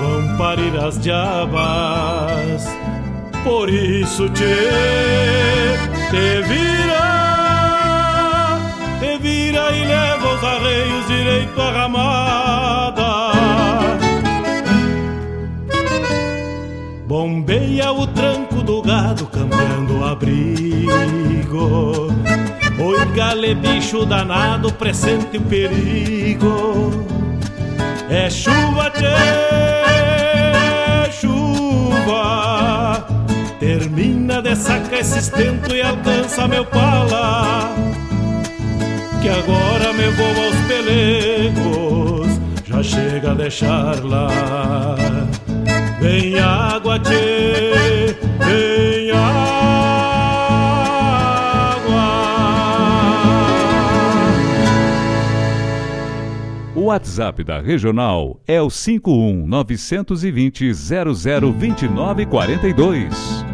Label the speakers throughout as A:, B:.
A: vão parir as diabas. Por isso te, te vira, te vira e leva os arreios direito à ramada. Bombeia o tranco do gado cambiando o abrigo Oi, gale, bicho danado, presente o perigo. É chuva, tchê, esse estento e alcança meu pala. Que agora me vou aos pelegos, já chega a deixar lá. Vem água, tchê, vem água.
B: O WhatsApp da Regional é o 51 920 002942.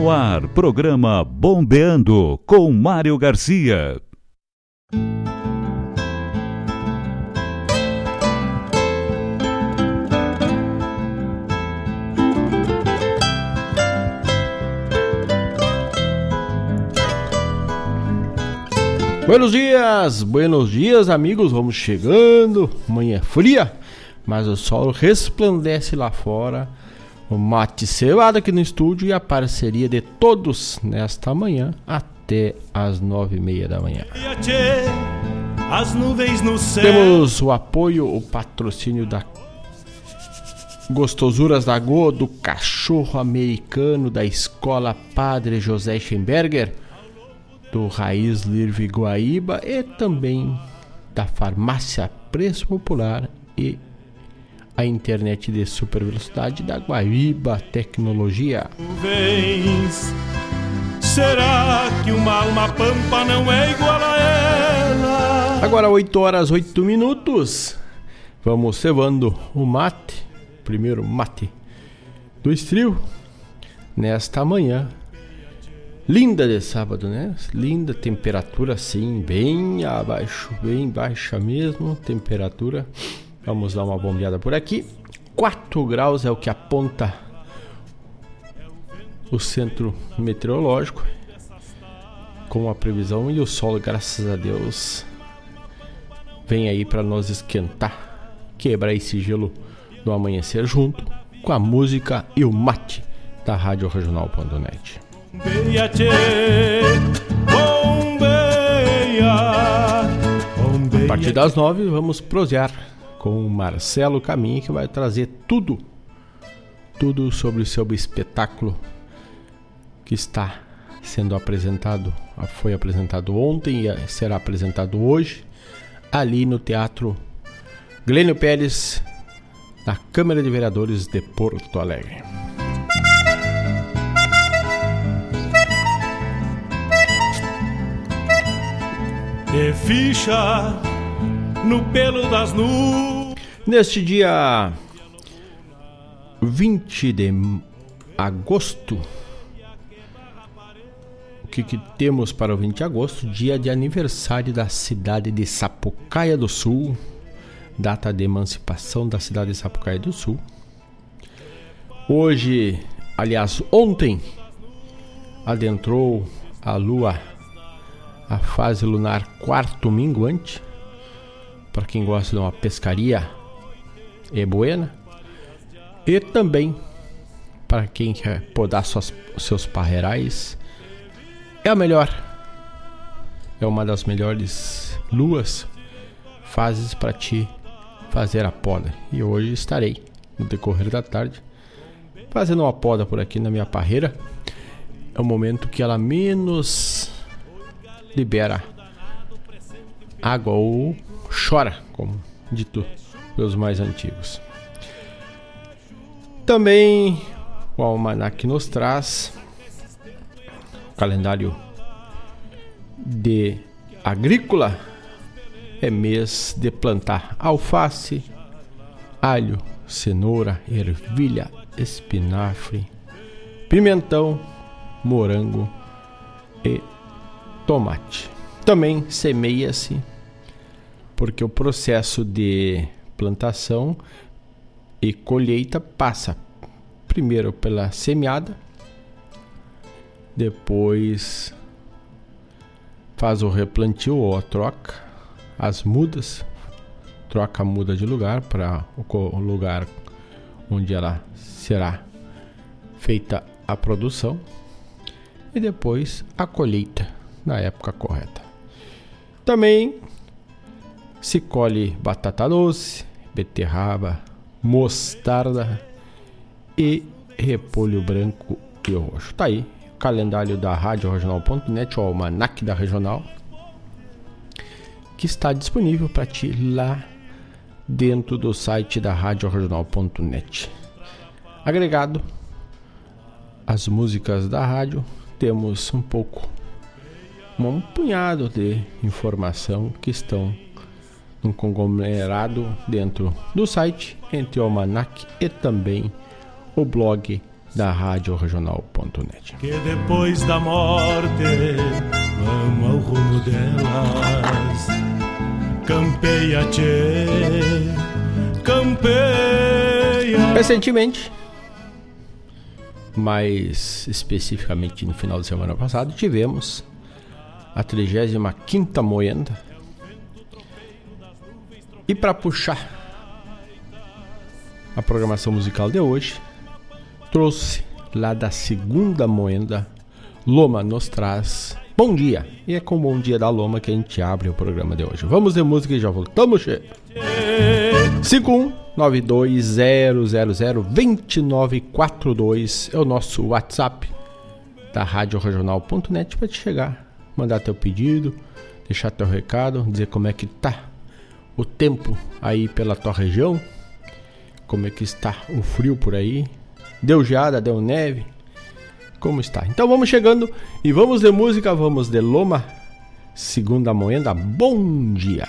B: No ar, programa Bombeando com Mário Garcia.
C: Buenos dias, buenos dias, amigos. Vamos chegando. Manhã fria, mas o sol resplandece lá fora. O mate cevado aqui no estúdio e a parceria de todos nesta manhã até as nove e meia da manhã. Temos o apoio, o patrocínio da Gostosuras da Go, do Cachorro Americano da Escola Padre José Schemberger do Raiz Lirve Guaíba e também da Farmácia Preço Popular e a internet de super velocidade da Guaíba Tecnologia.
A: Vens. Será que uma alma pampa não é igual a ela?
C: Agora 8 horas 8 minutos. Vamos cevando o mate, primeiro mate do estrio nesta manhã Linda de sábado, né? Linda temperatura, sim, bem abaixo, bem baixa mesmo. Temperatura. Vamos dar uma bombeada por aqui. 4 graus é o que aponta o centro meteorológico. Com a previsão e o sol, graças a Deus, vem aí para nos esquentar, quebrar esse gelo do amanhecer junto com a música e o mate da Rádio Regional.net. A partir das nove vamos prosear com Marcelo Caminho que vai trazer tudo, tudo sobre o seu espetáculo que está sendo apresentado, foi apresentado ontem e será apresentado hoje ali no Teatro Glênio Pérez, na Câmara de Vereadores de Porto Alegre.
A: de ficha no pelo das nuvens.
C: Neste dia 20 de agosto, o que, que temos para o 20 de agosto? Dia de aniversário da cidade de Sapucaia do Sul, data de emancipação da cidade de Sapucaia do Sul. Hoje, aliás, ontem, adentrou a lua a fase lunar quarto minguante. Para quem gosta de uma pescaria é buena. E também para quem quer podar suas, seus parreirais é a melhor. É uma das melhores luas fases para ti fazer a poda. E hoje estarei no decorrer da tarde fazendo uma poda por aqui na minha parreira. É o momento que ela menos libera água ou chora, como dito pelos mais antigos. Também o almanac nos traz o calendário de agrícola é mês de plantar alface, alho, cenoura, ervilha, espinafre, pimentão, morango e tomate. Também semeia-se porque o processo de plantação e colheita passa primeiro pela semeada, depois faz o replantio ou a troca, as mudas, troca a muda de lugar para o lugar onde ela será feita a produção e depois a colheita na época correta. Também se colhe batata doce, beterraba, mostarda e repolho branco e roxo. Tá aí o calendário da Rádio Regional.net, o almanac da Regional, que está disponível para ti lá dentro do site da Rádio Regional.net. Agregado as músicas da rádio, temos um pouco, um punhado de informação que estão num conglomerado dentro do site, entre o Almanac e também o blog da Rádio Regional.net.
A: Que depois da morte vamos ao rumo delas. Campeia, tchê, campeia.
C: Recentemente, mais especificamente no final de semana passado, tivemos a 35 Moenda. E para puxar a programação musical de hoje, trouxe lá da segunda Moenda, Loma nos traz Bom Dia. E é com Bom Dia da Loma que a gente abre o programa de hoje. Vamos de música e já voltamos, che. 51920002942 é o nosso WhatsApp da Rádio Regional.net para te chegar, mandar teu pedido, deixar teu recado, dizer como é que tá o tempo aí pela tua região, como é que está o frio por aí, deu geada, deu neve, como está. Então vamos chegando e vamos de música, vamos de Loma, segunda moenda, bom dia.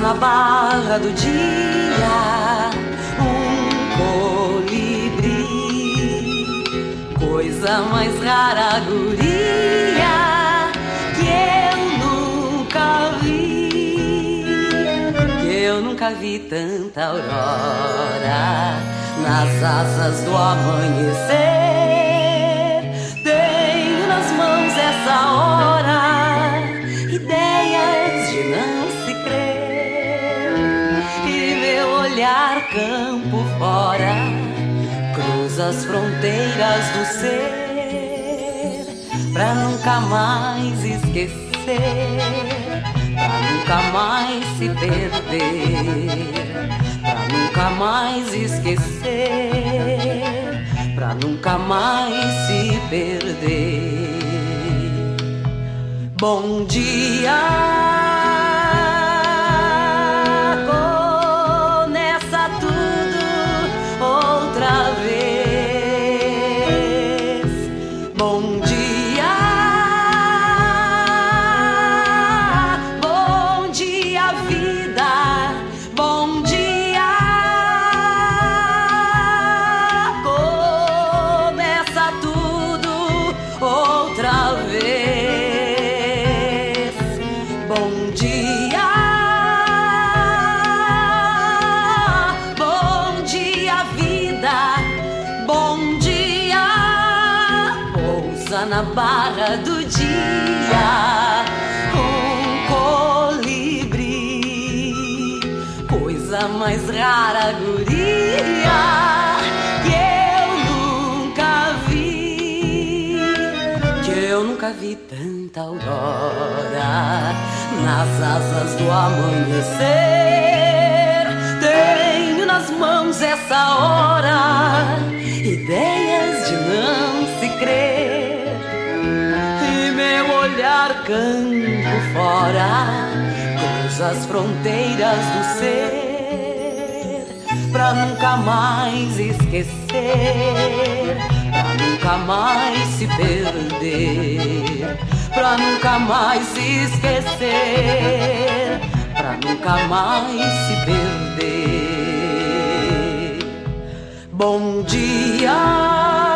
D: Na barra do dia um colibri, coisa mais rara, guria, que eu nunca vi, que eu nunca vi tanta aurora nas asas do amanhecer. Tenho nas mãos essa hora, olhar campo fora cruza as fronteiras do ser, pra nunca mais esquecer, pra nunca mais se perder, pra nunca mais esquecer, pra nunca mais se perder. Bom dia. Nas asas do amanhecer. Tenho nas mãos essa hora, ideias de não se crer. E meu olhar campo fora, cruza as fronteiras do ser, pra nunca mais esquecer, pra nunca mais se perder pra nunca mais esquecer, pra nunca mais se perder. Bom dia.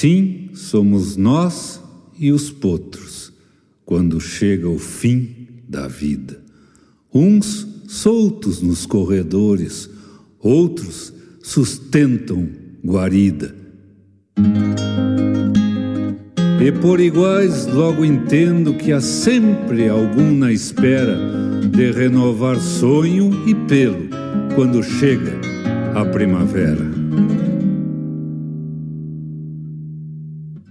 E: Assim somos nós e os potros, quando chega o fim da vida. Uns soltos nos corredores, outros sustentam guarida. E por iguais logo entendo que há sempre algum na espera de renovar sonho e pelo quando chega a primavera.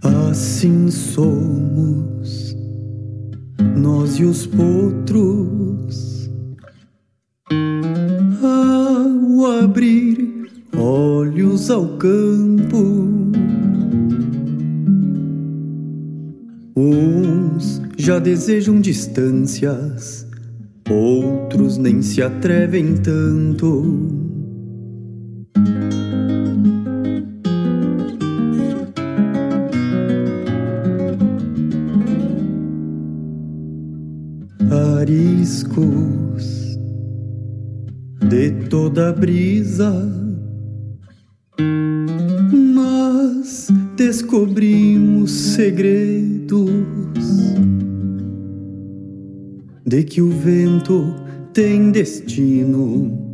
F: Assim somos nós e os potros ao abrir olhos ao campo. Uns já desejam distâncias, outros nem se atrevem tanto. Brisa, mas descobrimos segredos de que o vento tem destino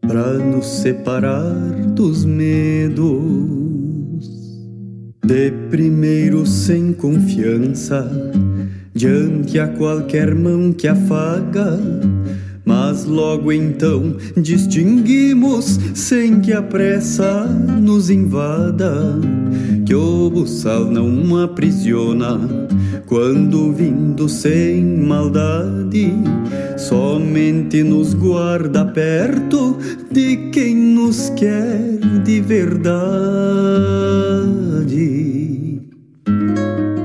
F: para nos separar dos medos. De primeiro sem confiança, diante a qualquer mão que afaga, mas logo então distinguimos, sem que a pressa nos invada, que o buçal não aprisiona quando vindo sem maldade, somente nos guarda perto de quem nos quer de verdade.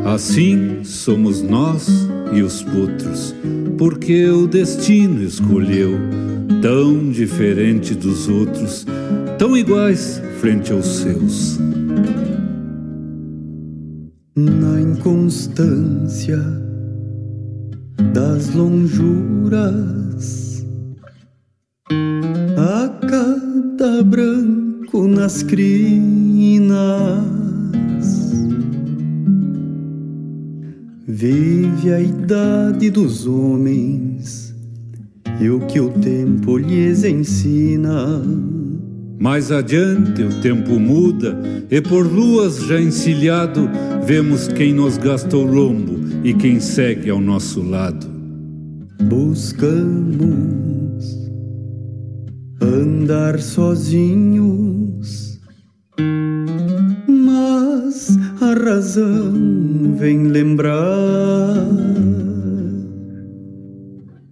E: Assim somos nós e os potros, porque o destino escolheu, tão diferente dos outros, tão iguais frente aos seus.
F: Na inconstância das lonjuras, a cada branco nas crinas vive a idade dos homens e o que o tempo lhes ensina.
E: Mais adiante o tempo muda e por luas já encilhado vemos quem nos gasta o lombo e quem segue ao nosso lado.
F: Buscamos andar sozinhos, mas a razão vem lembrar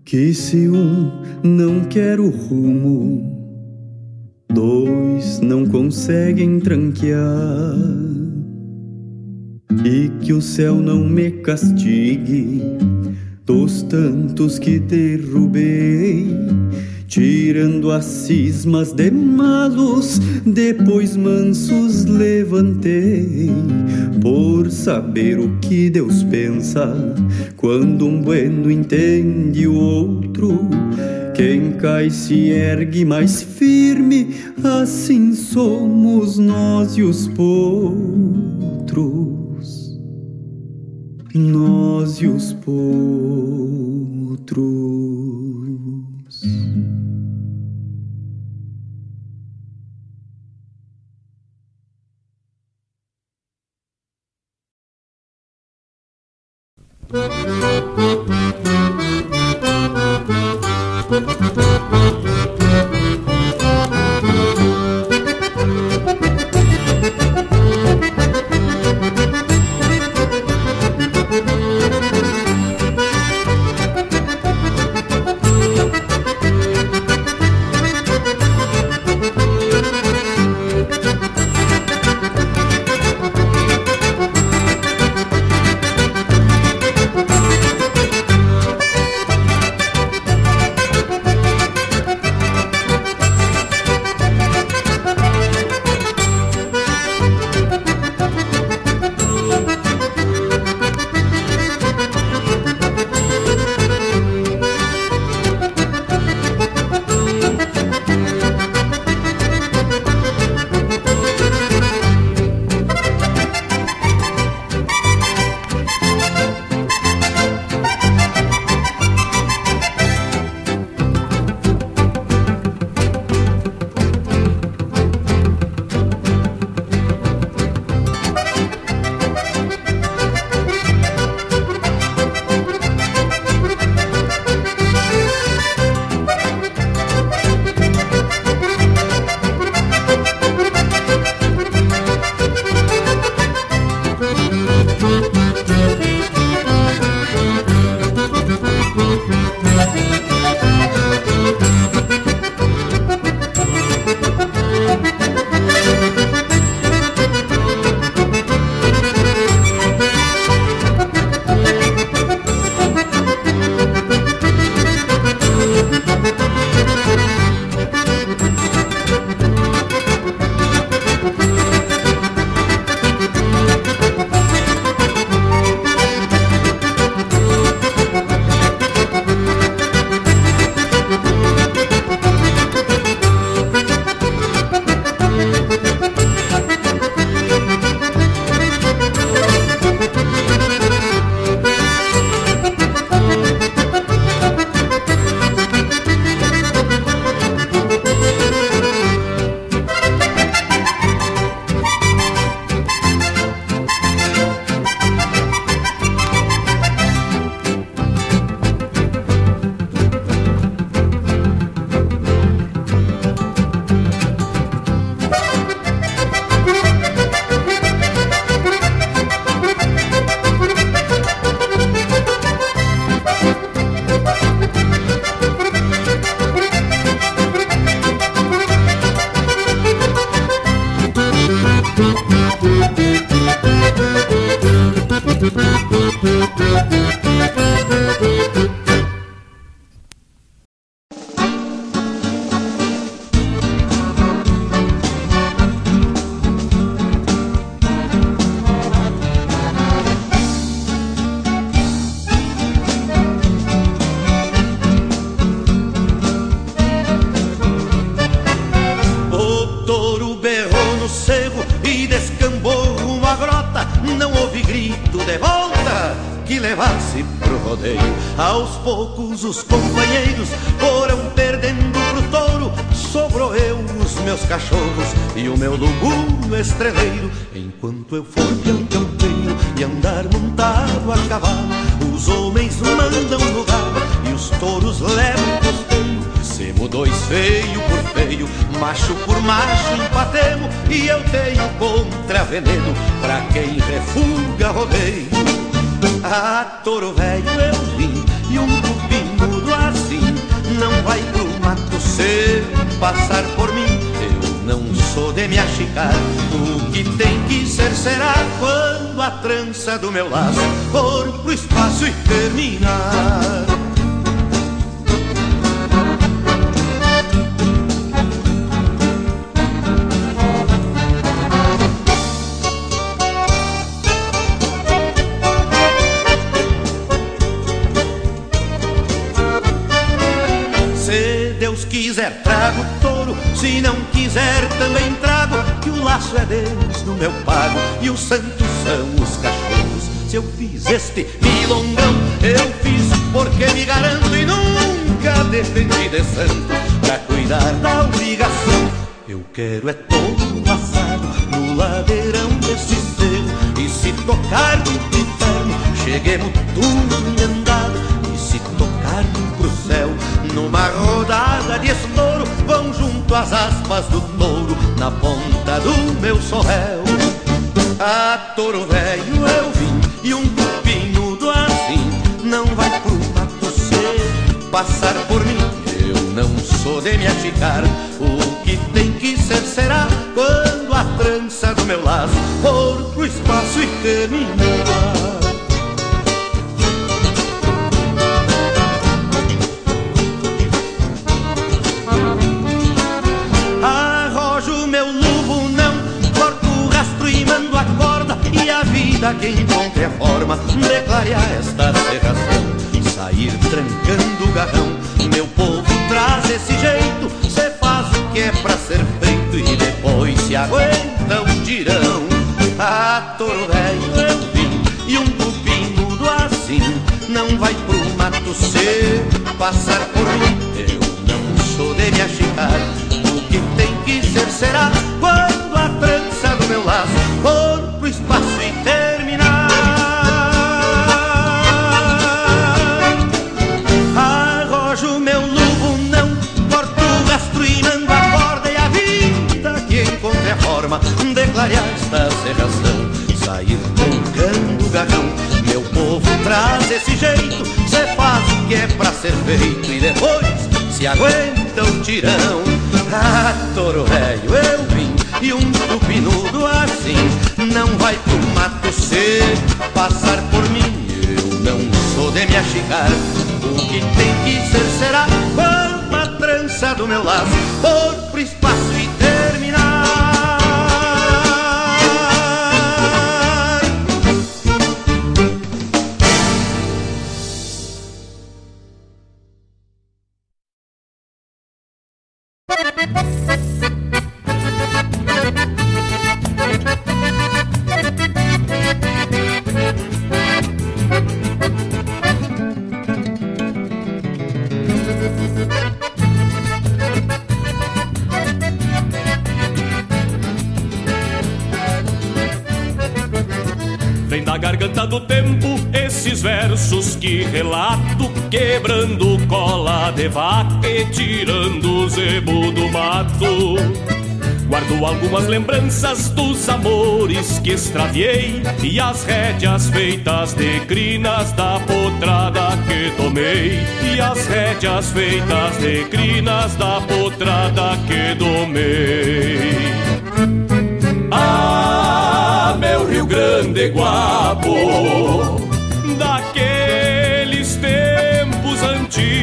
F: que se um não quer o rumo, dois não conseguem tranquear. E que o céu não me castigue dos tantos que derrubei, tirando as cismas de malos, depois mansos levantei, por saber o que Deus pensa, quando um bueno entende o outro. Quem cai se ergue mais firme, assim somos nós e os potros nós e os potros.
G: De me achicar. O que tem que ser será Quando a trança do meu laço For pro espaço e terminar. Vida que encontre a forma de clarear esta serração e sair trancando o garrão. Meu povo traz esse jeito, cê faz o que é pra ser feito e depois se aguenta o tirão. A touro velho eu vim e um cupim mudo assim não vai pro mato ser passar por mim. Eu não sou de me achicar, o que tem que ser será quando clarear esta serração. Sair trancando o garrão, meu povo traz esse jeito, cê faz o que é pra ser feito e depois se aguenta o tirão. Ah, touro velho, eu vim e um tupinudo assim não vai pro mato ser passar por mim. Eu não sou de me achicar, o que tem que ser será quando a trança do meu laço for pro espaço
A: de vaca tirando o zebo do mato. Guardo algumas lembranças dos amores que extraviei E as rédeas feitas de crinas da potrada que tomei. E as rédeas feitas de crinas da potrada que domei. Ah, meu Rio Grande guapo Daqueles tempos antigos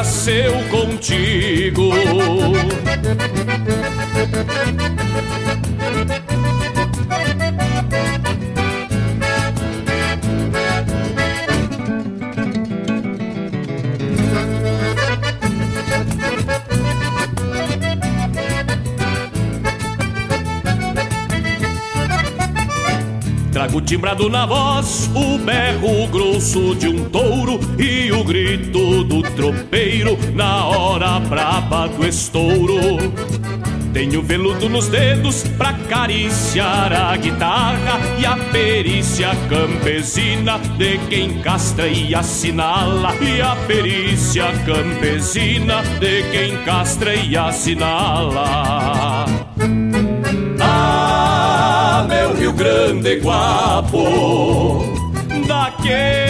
H: nasceu contigo. Trago timbrado na voz o berro grosso de um touro e o grito tropeiro na hora braba do estouro. Tenho veludo nos dedos pra acariciar a guitarra e a perícia campesina de quem castra e assinala. E a perícia campesina de quem castra e assinala. Ah, meu Rio Grande Guapo, daqueles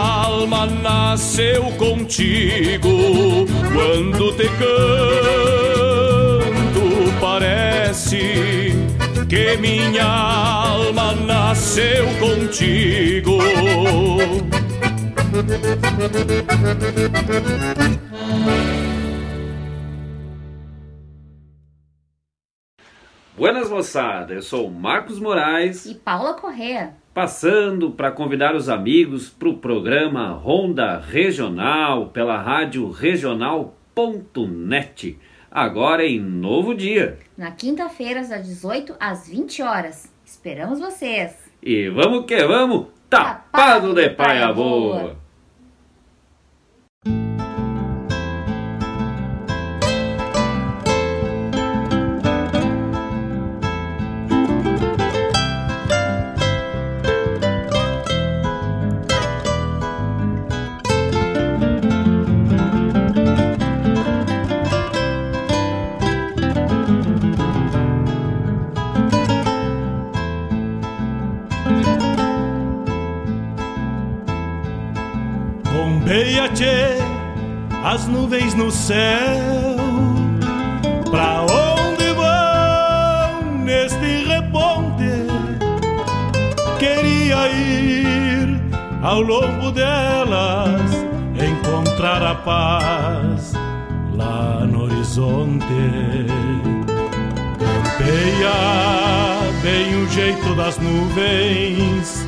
H: nasceu contigo. Quando te canto, parece que minha alma nasceu contigo.
I: Buenas moçada, eu sou o Marcos Moraes
J: e Paula Correa.
I: Passando para convidar os amigos para o programa Ronda Regional pela rádio regional.net. Agora em novo dia.
J: Na quinta-feira, das 18 às 20 horas. Esperamos vocês.
I: E vamos que vamos, tapado de paia boa.
A: Bombeia, tchê, as nuvens no céu. Pra onde vão neste reponte? Queria ir ao longo delas, encontrar a paz lá no horizonte. Campeia bem o jeito das nuvens.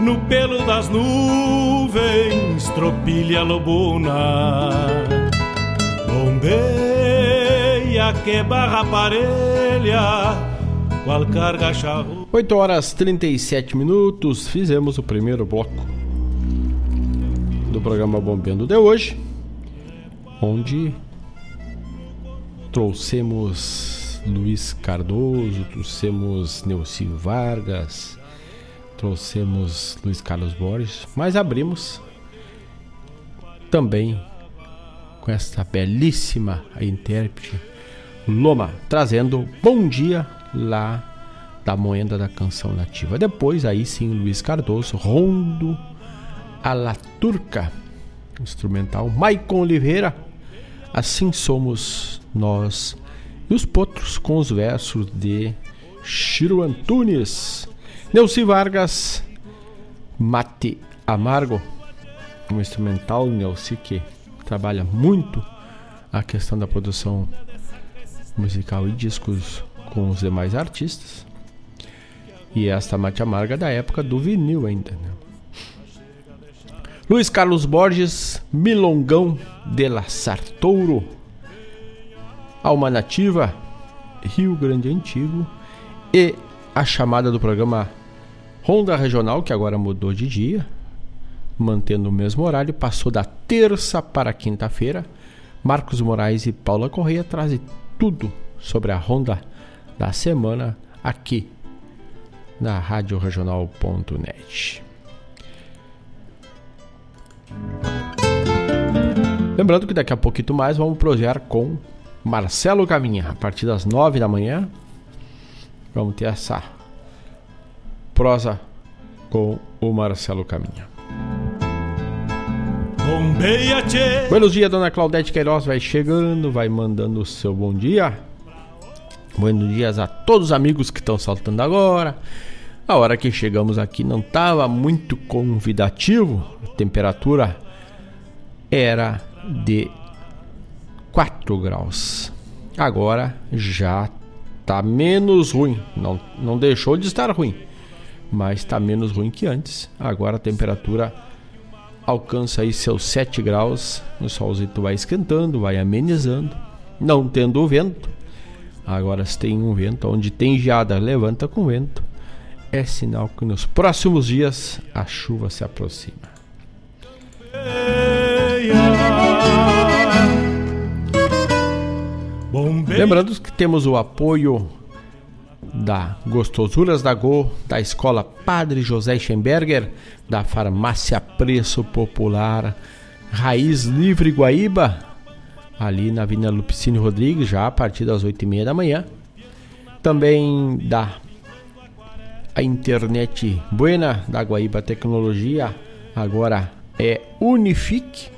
A: no pelo das nuvens, tropilha lobuna, bombeia que barra parelha, qual carga charru.
C: 8 horas 37 minutos, fizemos o primeiro bloco do programa Bombeando de hoje, onde trouxemos Luiz Cardoso, trouxemos Neucílio Vargas, trouxemos Luiz Carlos Borges, mas abrimos também com esta belíssima intérprete Loma, trazendo Bom Dia lá da Moenda da Canção Nativa. Depois, aí sim, Luiz Cardoso, Rondo a la Turca, instrumental. Maicon Oliveira, Assim Somos Nós. E os potros com os versos de Chiro Antunes. Neuci Vargas, Mate Amargo, um instrumental Neuci que trabalha muito a questão da produção musical e discos com os demais artistas. E esta Mate Amarga da época do vinil ainda. Né? Luiz Carlos Borges, Milongão de la Sartouro, Alma Nativa, Rio Grande Antigo e a chamada do programa Ronda Regional, que agora mudou de dia, mantendo o mesmo horário, passou da terça para quinta-feira. Marcos Moraes e Paula Correia trazem tudo sobre a Ronda da semana aqui na radioregional.net. Lembrando que daqui a pouquinho mais vamos projetar com Marcelo Caminha, a partir das nove da manhã. Vamos ter essa prosa com o Marcelo Caminha. Buenos dias, dona Claudete Queiroz. Vai chegando, vai mandando o seu bom dia. Buenos dias a todos os amigos que estão saltando agora. A hora que chegamos aqui não estava muito convidativo, a temperatura era de 4 graus. Agora já está menos ruim, não, não deixou de estar ruim, mas está menos ruim que antes. Agora a temperatura alcança aí seus 7 graus, o solzinho vai esquentando, vai amenizando, não tendo vento. Agora se tem um vento, onde tem geada, levanta com vento. É sinal que nos próximos dias a chuva se aproxima. Lembrando que temos o apoio da Gostosuras da Go, da Escola Padre José Schemberger, da Farmácia Preço Popular, Raiz Livre Guaíba, ali na Avenida Lupicínio Rodrigues, já a partir das 8h30 da manhã. Também da a internet Buena da Guaíba Tecnologia, agora é Unifique,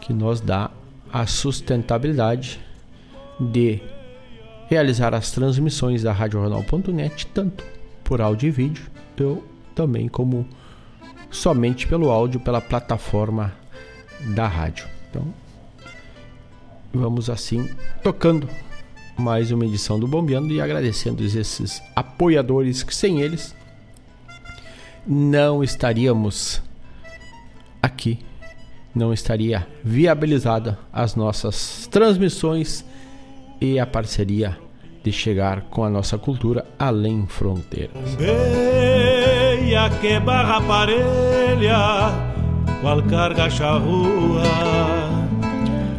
C: que nos dá a sustentabilidade de realizar as transmissões da RadioJornal.net, tanto por áudio e vídeo, eu também como somente pelo áudio pela plataforma da rádio. Então, vamos assim tocando mais uma edição do Bombeando e agradecendo esses apoiadores que sem eles não estaríamos aqui, não estaria viabilizada as nossas transmissões e a parceria de chegar com a nossa cultura além fronteiras. Beia que barra parelha, qual carga charrua.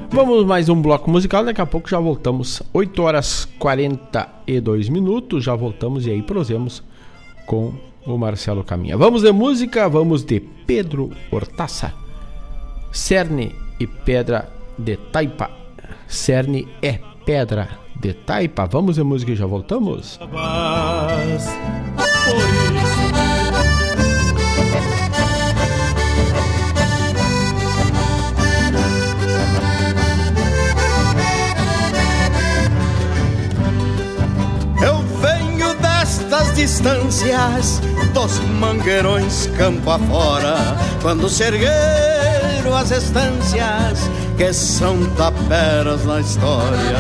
C: Vamos mais um bloco musical, daqui a pouco já voltamos. 8 horas 42 minutos, já voltamos e aí prosemos com o Marcelo Caminha. Vamos de música, vamos de Pedro Hortaça. Cerne e Pedra de Taipa. Cerne é Pedra de Taipa. Vamos em música e já voltamos?
G: Eu venho destas distâncias dos mangueirões campo afora, quando se ergueram as estâncias que são taperas na história.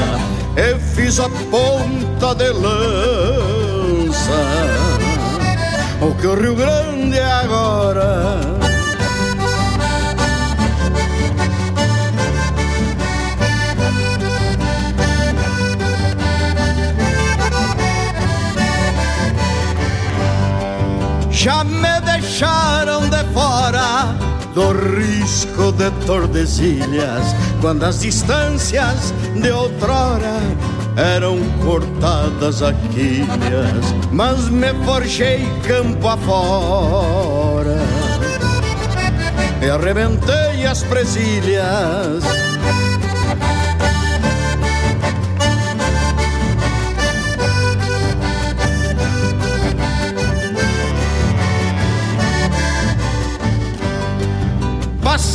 G: Eu fiz a ponta de lança, o que o Rio Grande é agora. Já me deixaram de do de Tordesilhas, quando as distâncias de outrora
K: eram cortadas a quilhas, mas me forjei campo afora e arrebentei as presilhas.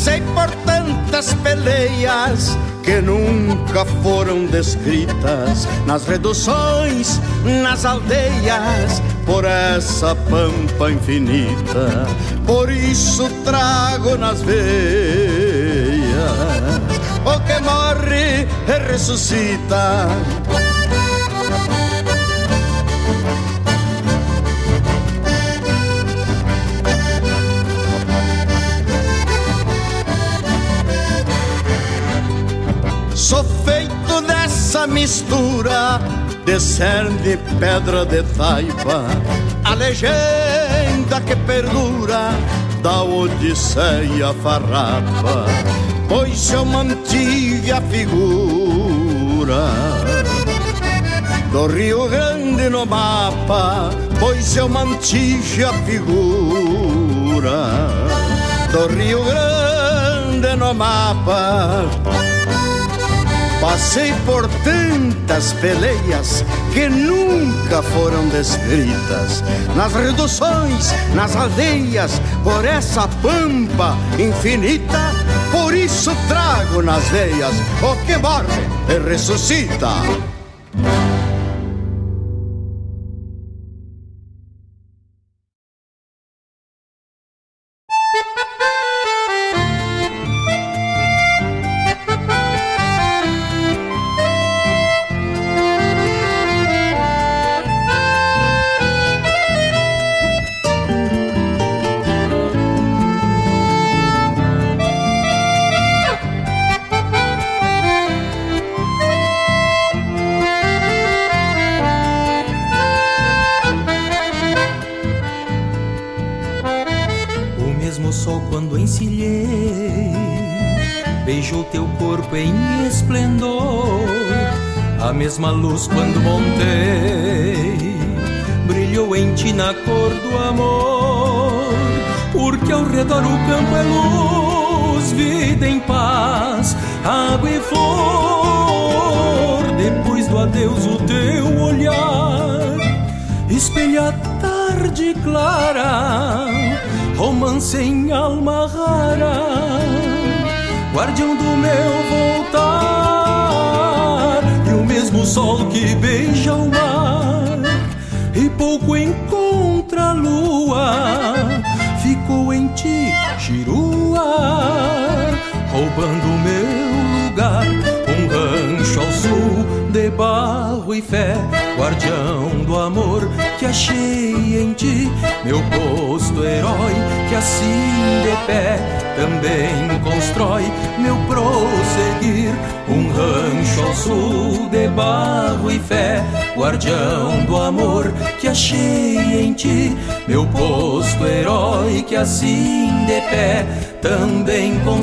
K: Passei por tantas peleias que nunca foram descritas nas reduções, nas aldeias, por essa pampa infinita. Por isso trago nas veias o que morre e ressuscita. Sou feito dessa mistura de cerne, pedra de taipa, a legenda que perdura da Odisseia farrapa, pois eu mantive a figura do Rio Grande no mapa, pois eu mantive a figura do Rio Grande no mapa. Passei por tantas peleias que nunca foram descritas nas reduções, nas aldeias, por essa pampa infinita. Por isso trago nas veias o que morre e ressuscita.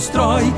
L: Constrói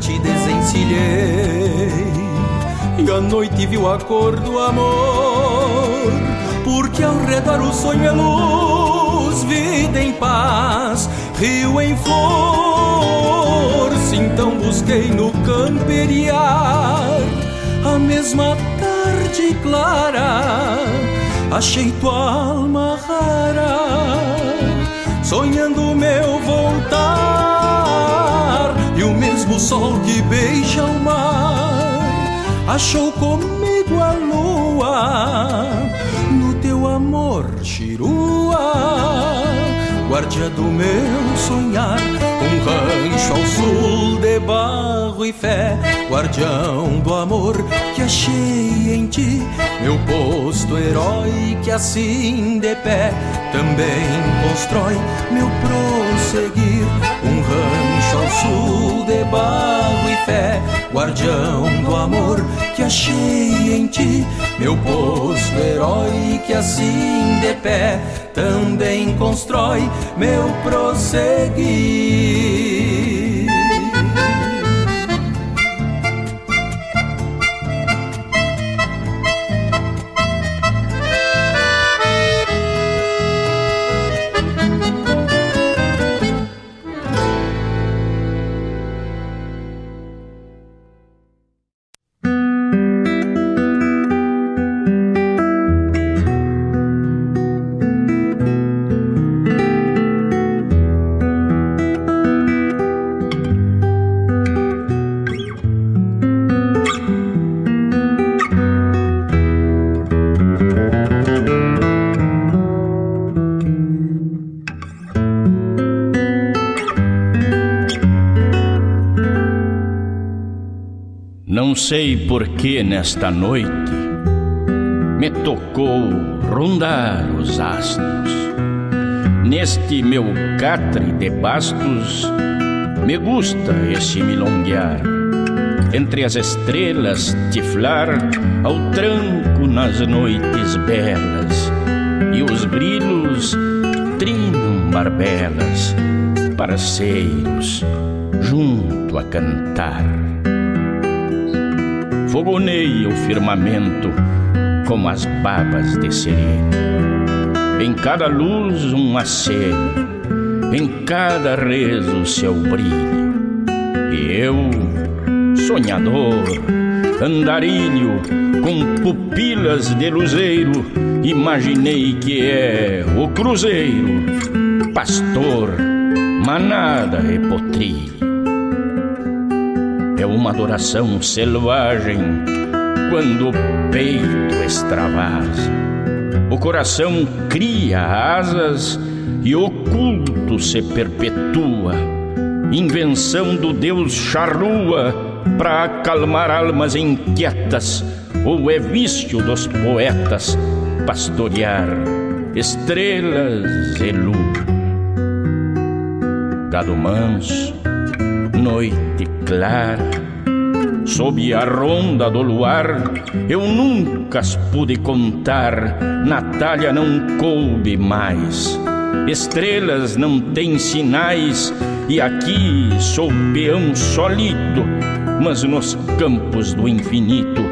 L: ti desencilhei, e a noite viu a cor do amor, porque ao redor o sonho é luz, vida em paz, rio em flor, então busquei no camperiar a mesma tarde clara achei tua alma rara, sonhando meu voltar. Sol que beija o mar, achou comigo a lua, no teu amor, chirua.
M: guardia do meu sonhar. Um rancho ao sul de barro e fé, guardião do amor que achei em ti. Meu posto herói que assim de pé também constrói meu prosseguir. Um rancho ao sul de barro e fé, guardião do amor que achei em ti. Meu posto herói que assim de pé também constrói meu prosseguir.
N: Sei por que nesta noite me tocou rondar os astros. Neste meu catre de bastos, me gusta esse milonguear. Entre as estrelas tiflar ao tranco nas noites belas, e os grilos trinam barbelas, parceiros, junto a cantar fogoneia o firmamento como as babas de sereno. Em cada luz um aceno, em cada rezo seu brilho. E eu, sonhador, andarilho, com pupilas de luzeiro, imaginei que é o cruzeiro, pastor, manada e potrilho adoração selvagem quando o peito extravasa. O coração cria asas e o culto se perpetua. Invenção do Deus charrua para acalmar almas inquietas, ou é vício dos poetas pastorear estrelas e lua. Gado manso, noite clara, sob a ronda do luar, eu nunca as pude contar, Natália não coube mais. Estrelas não têm sinais, e aqui sou peão solito, mas nos campos do infinito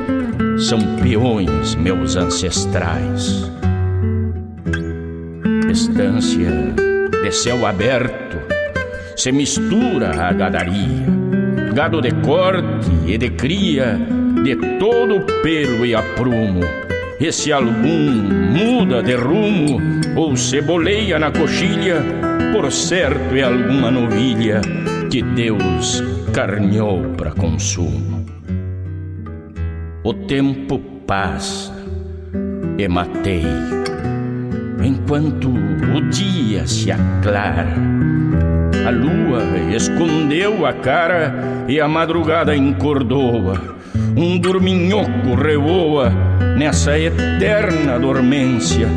N: são peões meus ancestrais. Estância de céu aberto, se mistura a gadaria gado de corte e de cria, de todo pelo e aprumo. E se algum muda de rumo ou se boleia na coxilha, por certo é alguma novilha que Deus carneou para consumo. O tempo passa e matei, enquanto o dia se aclara a lua escondeu a cara e a madrugada encordoa. Um dorminhoco revoa nessa eterna dormência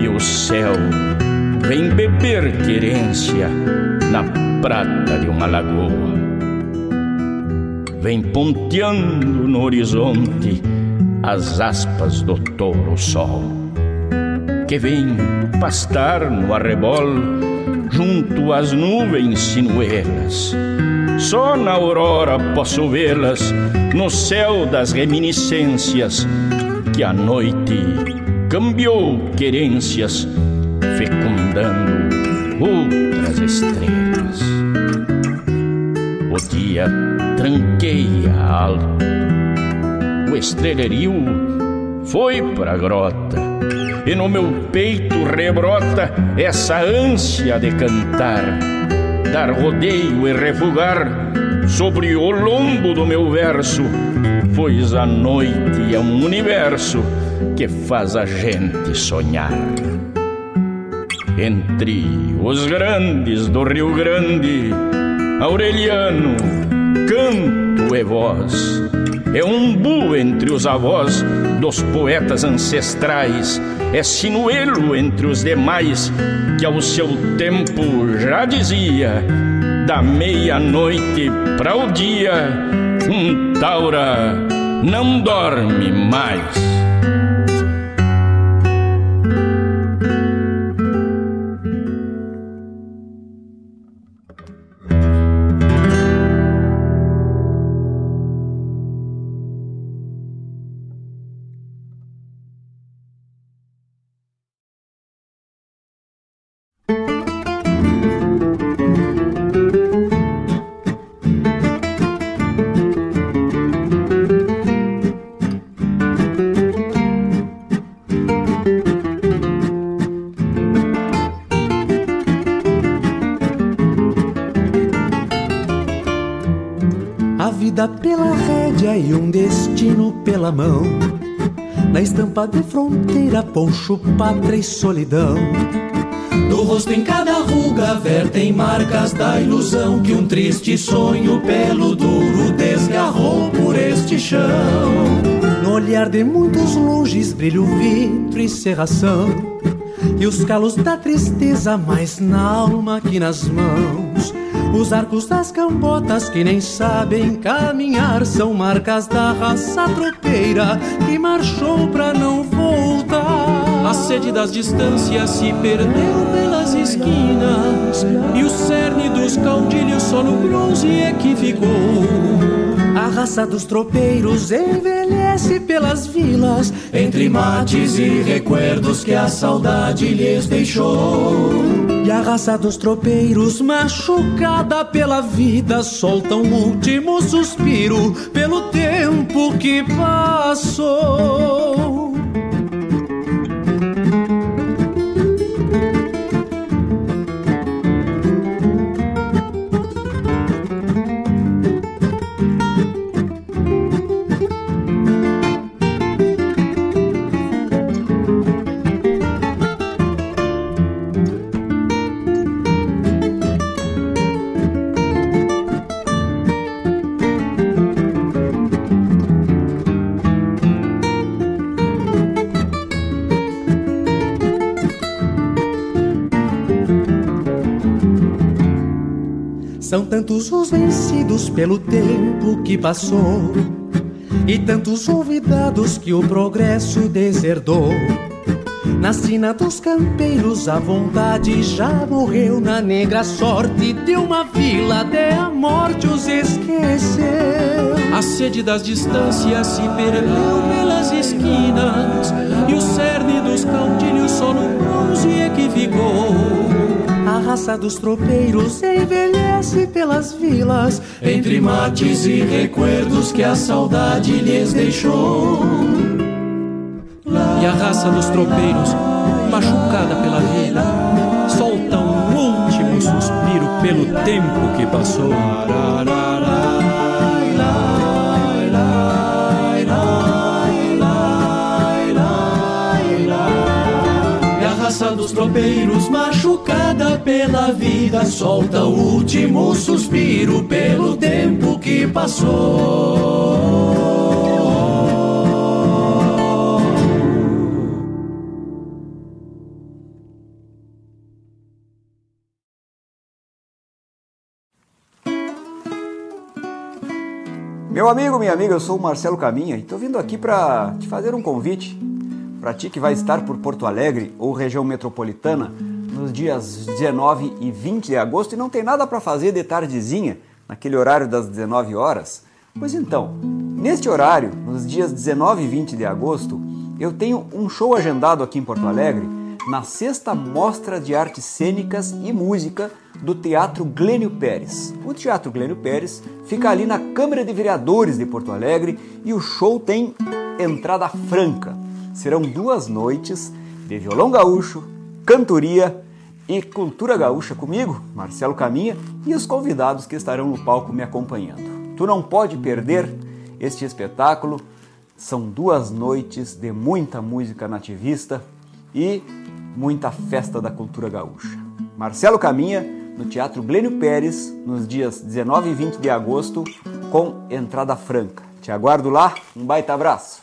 N: e o céu vem beber querência na prata de uma lagoa. Vem ponteando no horizonte as aspas do touro sol, que vem pastar no arrebol junto às nuvens sinuelas. Só na aurora posso vê-las no céu das reminiscências que a noite cambiou querências, fecundando outras estrelas. O dia tranqueia alto, o estrelherio foi pra grota e no meu peito rebrota essa ânsia de cantar, dar rodeio e refugar sobre o lombo do meu verso, pois a noite é um universo que faz a gente sonhar. entre os grandes do Rio Grande, Aureliano, canto e voz. É um bu entre os avós dos poetas ancestrais, é sinuelo entre os demais, que ao seu tempo já dizia: da meia-noite para o dia, um taura não dorme mais.
O: Estampa de fronteira, poncho, pátria e solidão. No rosto em cada ruga vertem marcas da ilusão que um triste sonho pelo duro desgarrou por este chão. No olhar de muitos longes brilha o vidro e serração. E os calos da tristeza mais na alma que nas mãos. Os arcos das cambotas que nem sabem caminhar são marcas da raça tropeira que marchou pra não voltar.
L: A sede das distâncias se perdeu pelas esquinas e o cerne dos caudilhos só no bronze é que ficou.
O: A raça dos tropeiros envelhece pelas vilas, entre mates e recuerdos que a saudade lhes deixou. E a raça dos tropeiros, machucada pela vida, solta um último suspiro pelo tempo que passou. São tantos os vencidos pelo tempo que passou, e tantos olvidados que o progresso deserdou. Na sina dos campeiros a vontade já morreu na negra sorte de uma vila até a morte os esqueceu.
L: A sede das distâncias se perdeu pelas esquinas e o cerne dos caudilhos só no bronze é que ficou.
O: A raça dos tropeiros envelhece pelas vilas, entre mates e recuerdos que a saudade lhes deixou.
L: E a raça dos tropeiros, machucada pela vida, solta um último suspiro pelo tempo que passou.
O: Dos tropeiros, machucada pela vida, solta o último suspiro pelo tempo que passou.
P: Meu amigo, minha amiga, eu sou o Marcelo Caminha e estou vindo aqui para te fazer um convite para ti que vai estar por Porto Alegre ou região metropolitana nos dias 19 e 20 de agosto e não tem nada para fazer de tardezinha, naquele horário das 19 horas? Pois então, neste horário, nos dias 19 e 20 de agosto, eu tenho um show agendado aqui em Porto Alegre na sexta Mostra de Artes Cênicas e Música do Teatro Glênio Pérez. O Teatro Glênio Pérez fica ali na Câmara de Vereadores de Porto Alegre e o show tem entrada franca serão duas noites de violão gaúcho, cantoria e cultura gaúcha comigo, Marcelo Caminha, e os convidados que estarão no palco me acompanhando. Tu não pode perder este espetáculo. São duas noites de muita música nativista e muita festa da cultura gaúcha. Marcelo Caminha, no Teatro Glênio Pérez, nos dias 19 e 20 de agosto, com entrada franca. Te aguardo lá, um baita abraço.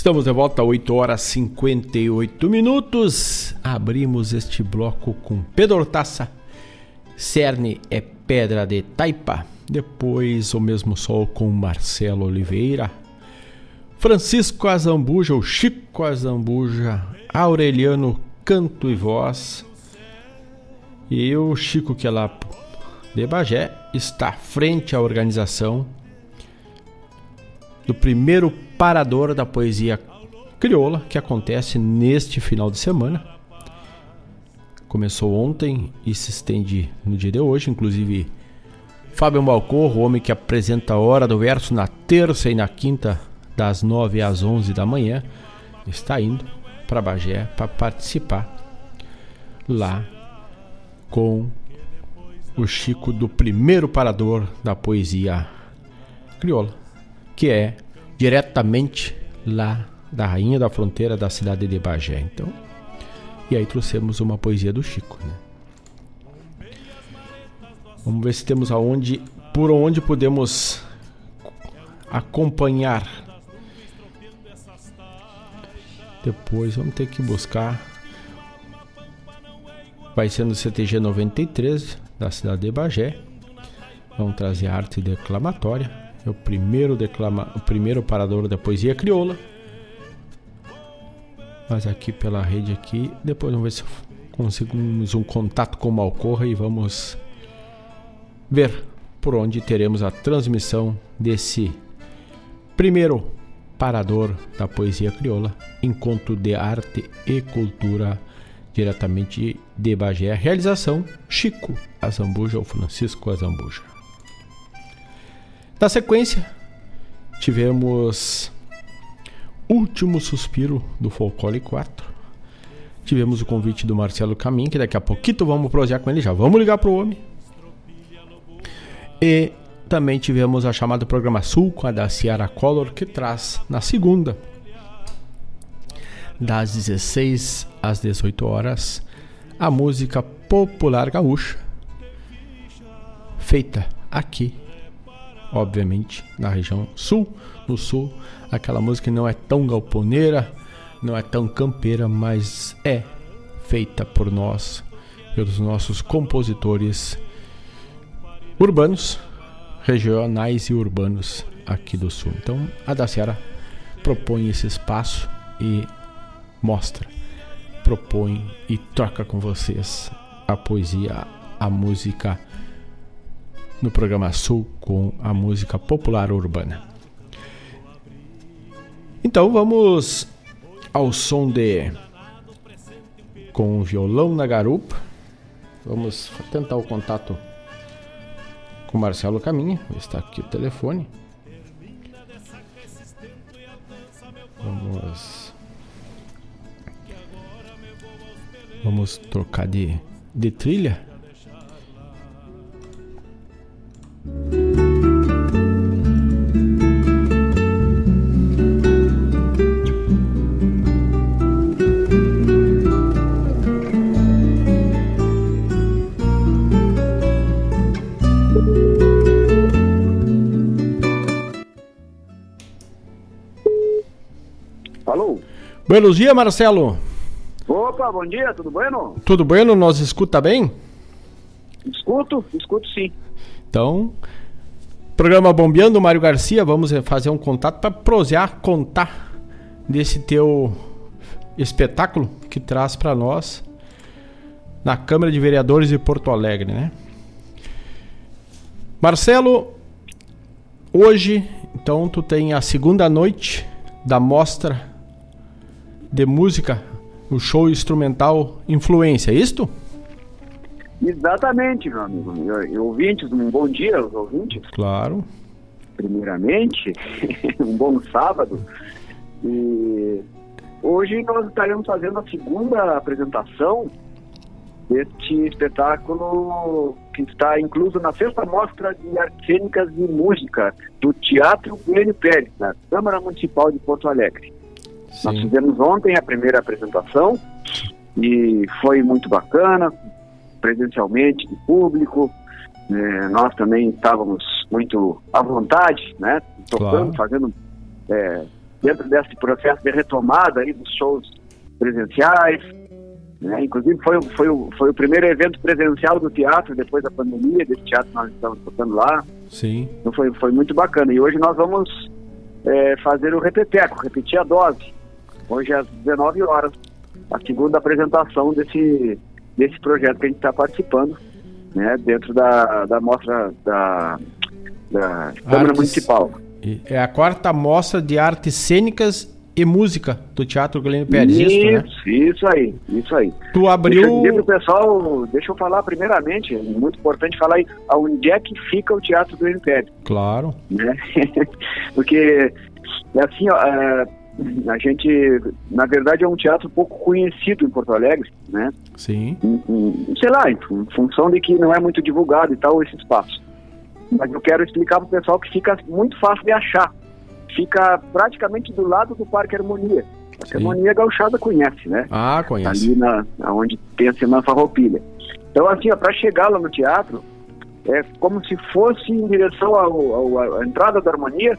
C: Estamos de volta, 8 horas 58 minutos. Abrimos este bloco com Pedro Hortaça. Cerne é pedra de taipa. Depois o mesmo sol com Marcelo Oliveira. Francisco Azambuja, o Chico Azambuja, Aureliano Canto e Voz. E o Chico que é lá de Bagé está frente à organização do primeiro parador da poesia crioula que acontece neste final de semana. Começou ontem e se estende no dia de hoje, inclusive Fábio Malcorro, o homem que apresenta a Hora do Verso na terça e na quinta, das 9 às 11 da manhã, está indo para Bagé para participar lá com o Chico do primeiro parador da poesia crioula que é diretamente lá da Rainha da Fronteira da cidade de Bagé. Então, e aí trouxemos uma poesia do Chico, né? Vamos ver se temos aonde, por onde podemos acompanhar. Depois vamos ter que buscar. Vai ser no CTG 93 da cidade de Bagé. Vamos trazer arte declamatória é o primeiro declama, o primeiro parador da poesia crioula. Mas aqui pela rede aqui, depois vamos ver se conseguimos um contato com o Malcorra e vamos ver por onde teremos a transmissão desse primeiro parador da poesia crioula, encontro de arte e cultura diretamente de Bagé. Realização Chico Azambuja ou Francisco Azambuja. Na sequência, tivemos Último Suspiro do Folclore 4. Tivemos o convite do Marcelo Camin, que daqui a pouquinho vamos prosear com ele, já vamos ligar pro homem. E também tivemos a chamada Programa Sul com a da Ciara Collor, que traz na segunda, das 16 às 18 horas, a música popular gaúcha, feita aqui obviamente, na região sul. No sul, aquela música não é tão galponeira, não é tão campeira, mas é feita por nós, pelos nossos compositores urbanos, regionais e urbanos aqui do sul. Então, a Daciara propõe esse espaço e mostra, propõe e troca com vocês a poesia, a música no programa Sul com a música popular urbana. Então vamos ao som de com o violão na garupa. Vamos tentar o contato com Marcelo Caminha. Está aqui o telefone. Vamos Vamos trocar de, de trilha. Buenos dias, Marcelo.
Q: Opa, bom dia, tudo bueno?
C: Tudo bueno? Nos escuta bem?
Q: Escuto, escuto sim.
C: Então, programa Bombeando, Mário Garcia, vamos eh, fazer um contato para prosear, contar desse teu espetáculo que traz para nós na Câmara de Vereadores de Porto Alegre, né? Marcelo, hoje, então, tu tem a segunda noite da mostra de música, o show instrumental Influência, é isto?
Q: Exatamente, meu amigo. E- Ouvintes, um bom dia aos ouvintes.
C: Claro.
Q: Primeiramente, um bom sábado. E hoje nós estaremos fazendo a segunda apresentação deste espetáculo que está incluso na sexta mostra de artes cênicas e música do Teatro Glênio Pérez, na Câmara Municipal de Porto Alegre. Nós fizemos ontem a primeira apresentação e foi muito bacana, presencialmente, de público. né, nós também estávamos muito à vontade, né? Tocando,
C: Claro.
Q: fazendo é, dentro desse processo de retomada aí dos shows presenciais. Né? Inclusive foi, o- foi, foi o primeiro evento presencial do teatro depois da pandemia, desse teatro que nós estamos tocando lá.
C: Sim.
Q: Então foi, foi muito bacana. E hoje nós vamos é, fazer o repeteco, repetir a dose. Hoje às 19 horas, a segunda apresentação desse, desse projeto que a gente está participando, né, dentro da, da mostra da, da Câmara
C: Artes-
Q: Municipal.
C: É a quarta mostra de artes cênicas e música do Teatro Glênio Pérez, isso, né?
Q: Isso, isso aí, isso aí.
C: Tu abriu-
Q: Deixa eu dizer pro pessoal, deixa eu falar primeiramente, é muito importante falar aí, aonde é que fica o Teatro do Império.
C: Claro.
Q: né? Porque assim, ó, é, a gente, na verdade, é um teatro pouco conhecido em Porto Alegre, né?
C: Sim.
Q: Em- em- sei lá, em fun- função de que não é muito divulgado e tal esse espaço. Mas eu quero explicar para o pessoal que fica muito fácil de achar. Fica praticamente do lado do Parque Harmonia. Parque Harmonia Gauchada conhece, né?
C: Ah, conhece.
Q: ali na onde tem a Semana Farroupilha. Então, assim, para chegar lá no teatro, é como se fosse em direção à entrada da Harmonia,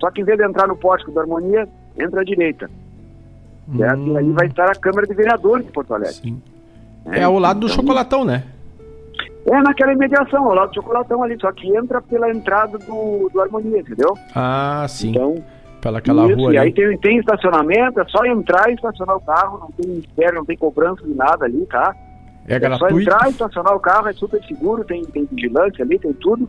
Q: só que em vez de entrar no pórtico da Harmonia, entra à direita. Certo? E aí vai estar a Câmara de Vereadores de Porto Alegre.
C: É ao lado do
Q: então-
C: chocolatão, né?
Q: É naquela imediação, ao lado do chocolatão ali, só que entra pela entrada do, do Harmonia, entendeu?
C: Ah, sim.
Q: Então,
C: Pela aquela
Q: Isso,
C: rua
Q: e
C: ali.
Q: aí tem, tem estacionamento, é só entrar e estacionar o carro, não tem mistério, não tem cobrança de nada ali, tá?
C: É
Q: só
C: gratuito?
Q: entrar, estacionar o carro, é super seguro, tem, tem vigilância ali, tem tudo.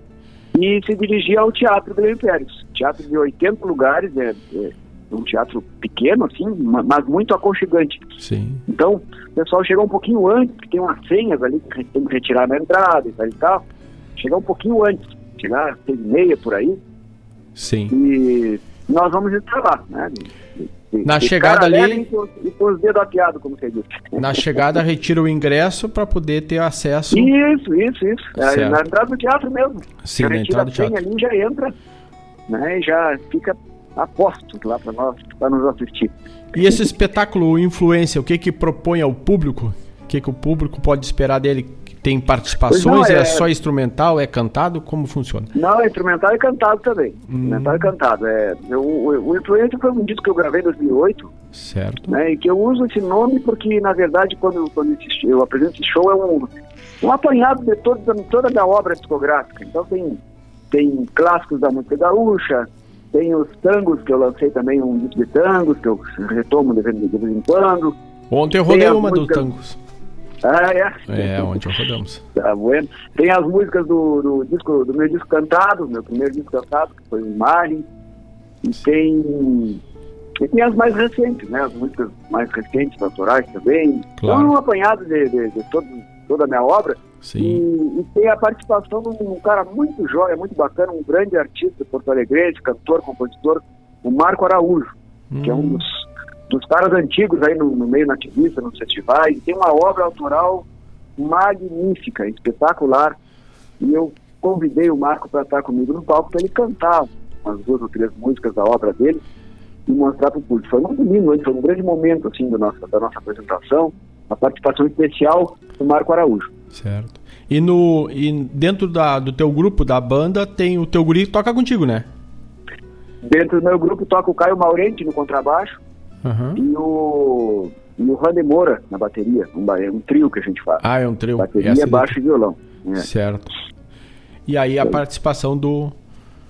Q: E se dirigir ao Teatro Grêmio Pérez. Teatro de 80 lugares, é, é um teatro pequeno, assim, ma- mas muito aconchegante.
C: Sim.
Q: Então, o pessoal chega um pouquinho antes, porque tem umas senhas ali que tem que retirar na entrada e tal e tal. Chegar um pouquinho antes, chegar às seis e meia por aí.
C: Sim.
Q: E nós vamos estar lá, né?
C: Na
Q: de
C: chegada ali-
Q: E com, os dedos afiados, como você disse.
C: Na chegada, retira o ingresso para poder ter acesso.
Q: Isso, isso, isso. É, na entrada do teatro mesmo.
C: Sim,
Q: Já
C: na entrada do teatro.
Q: ali, já entra, né? E já fica a postos lá para nós, para nos assistir.
C: E esse espetáculo Influência, o que que propõe ao público? O que que o público pode esperar dele? Tem participações?
Q: Não,
C: é...
Q: é-
C: só instrumental? É cantado? Como funciona?
Q: Não, é instrumental e cantado também.
C: Hum.
Q: Instrumental e cantado. É, eu, o, o Influência foi um disco que eu gravei em 2008,
C: Certo.
Q: né? E que eu uso esse nome porque, na verdade, quando, quando eu apresento esse show, é um, um apanhado de toda, toda a minha obra discográfica. Então tem, tem clássicos da música gaúcha, tem os tangos, que eu lancei também um disco de tangos, que eu retomo de vez, em quando.
C: Ontem eu rodei uma dos tangos.
Q: Ah, é?
C: É, ontem rodamos.
Q: Tá bueno. Tem as músicas do, do disco do meu disco cantado, meu primeiro disco cantado, que foi o Imagem. E tem. E tem as mais recentes, né? As músicas mais recentes, autorais também.
C: Claro.
Q: Então é um apanhado de, de, de todo, toda a minha obra.
C: Sim.
Q: E, e tem a participação de um cara muito jóia, muito bacana, um grande artista porto-alegrense, cantor, compositor, o Marco Araújo, que é um dos, dos caras antigos aí no, no meio nativista, nos festivais. Tem uma obra autoral magnífica, espetacular. E eu convidei o Marco para estar comigo no palco para ele cantar umas duas ou três músicas da obra dele e mostrar para o público. Foi muito lindo, foi um grande momento assim do nossa, da nossa apresentação, a participação especial do Marco Araújo.
C: Certo. E, no, e dentro da, do teu grupo, da banda, tem o teu guri que toca contigo, né?
Q: Dentro do meu grupo toca o Caio Maurente no contrabaixo
C: Aham.
Q: e o e o Rande Moura na bateria, um, é um trio que a gente faz.
C: Ah, é um trio.
Q: Bateria,
C: Essa
Q: baixo e violão. é.
C: Certo. E aí a participação do,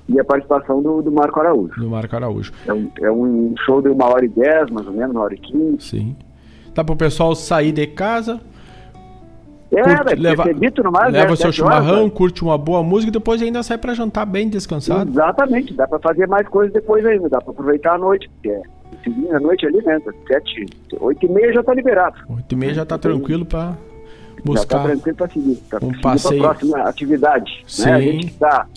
Q: E a participação do, do Marco Araújo.
C: do Marco Araújo.
Q: É um, é um show de uma hora e dez, mais ou menos, uma hora e quinze.
C: Sim. Dá pro pessoal sair de casa,
Q: É,
C: curte-
Q: deve
C: leva,
Q: dito no mais,
C: leva
Q: né,
C: seu
Q: horas,
C: chimarrão,
Q: né?
C: curte uma boa música e depois ainda sai pra jantar bem descansado.
Q: Exatamente, dá pra fazer mais coisas depois ainda, dá pra aproveitar a noite, porque é seguindo a noite ali, né? Sete, oito e meia já tá liberado.
C: Oito e meia já tá tranquilo pra
Q: Já tá
C: buscar.
Q: tranquilo pra seguir, pra
C: um
Q: seguir
C: passeio.
Q: próxima atividade.
C: Sim.
Q: Né? A gente tá,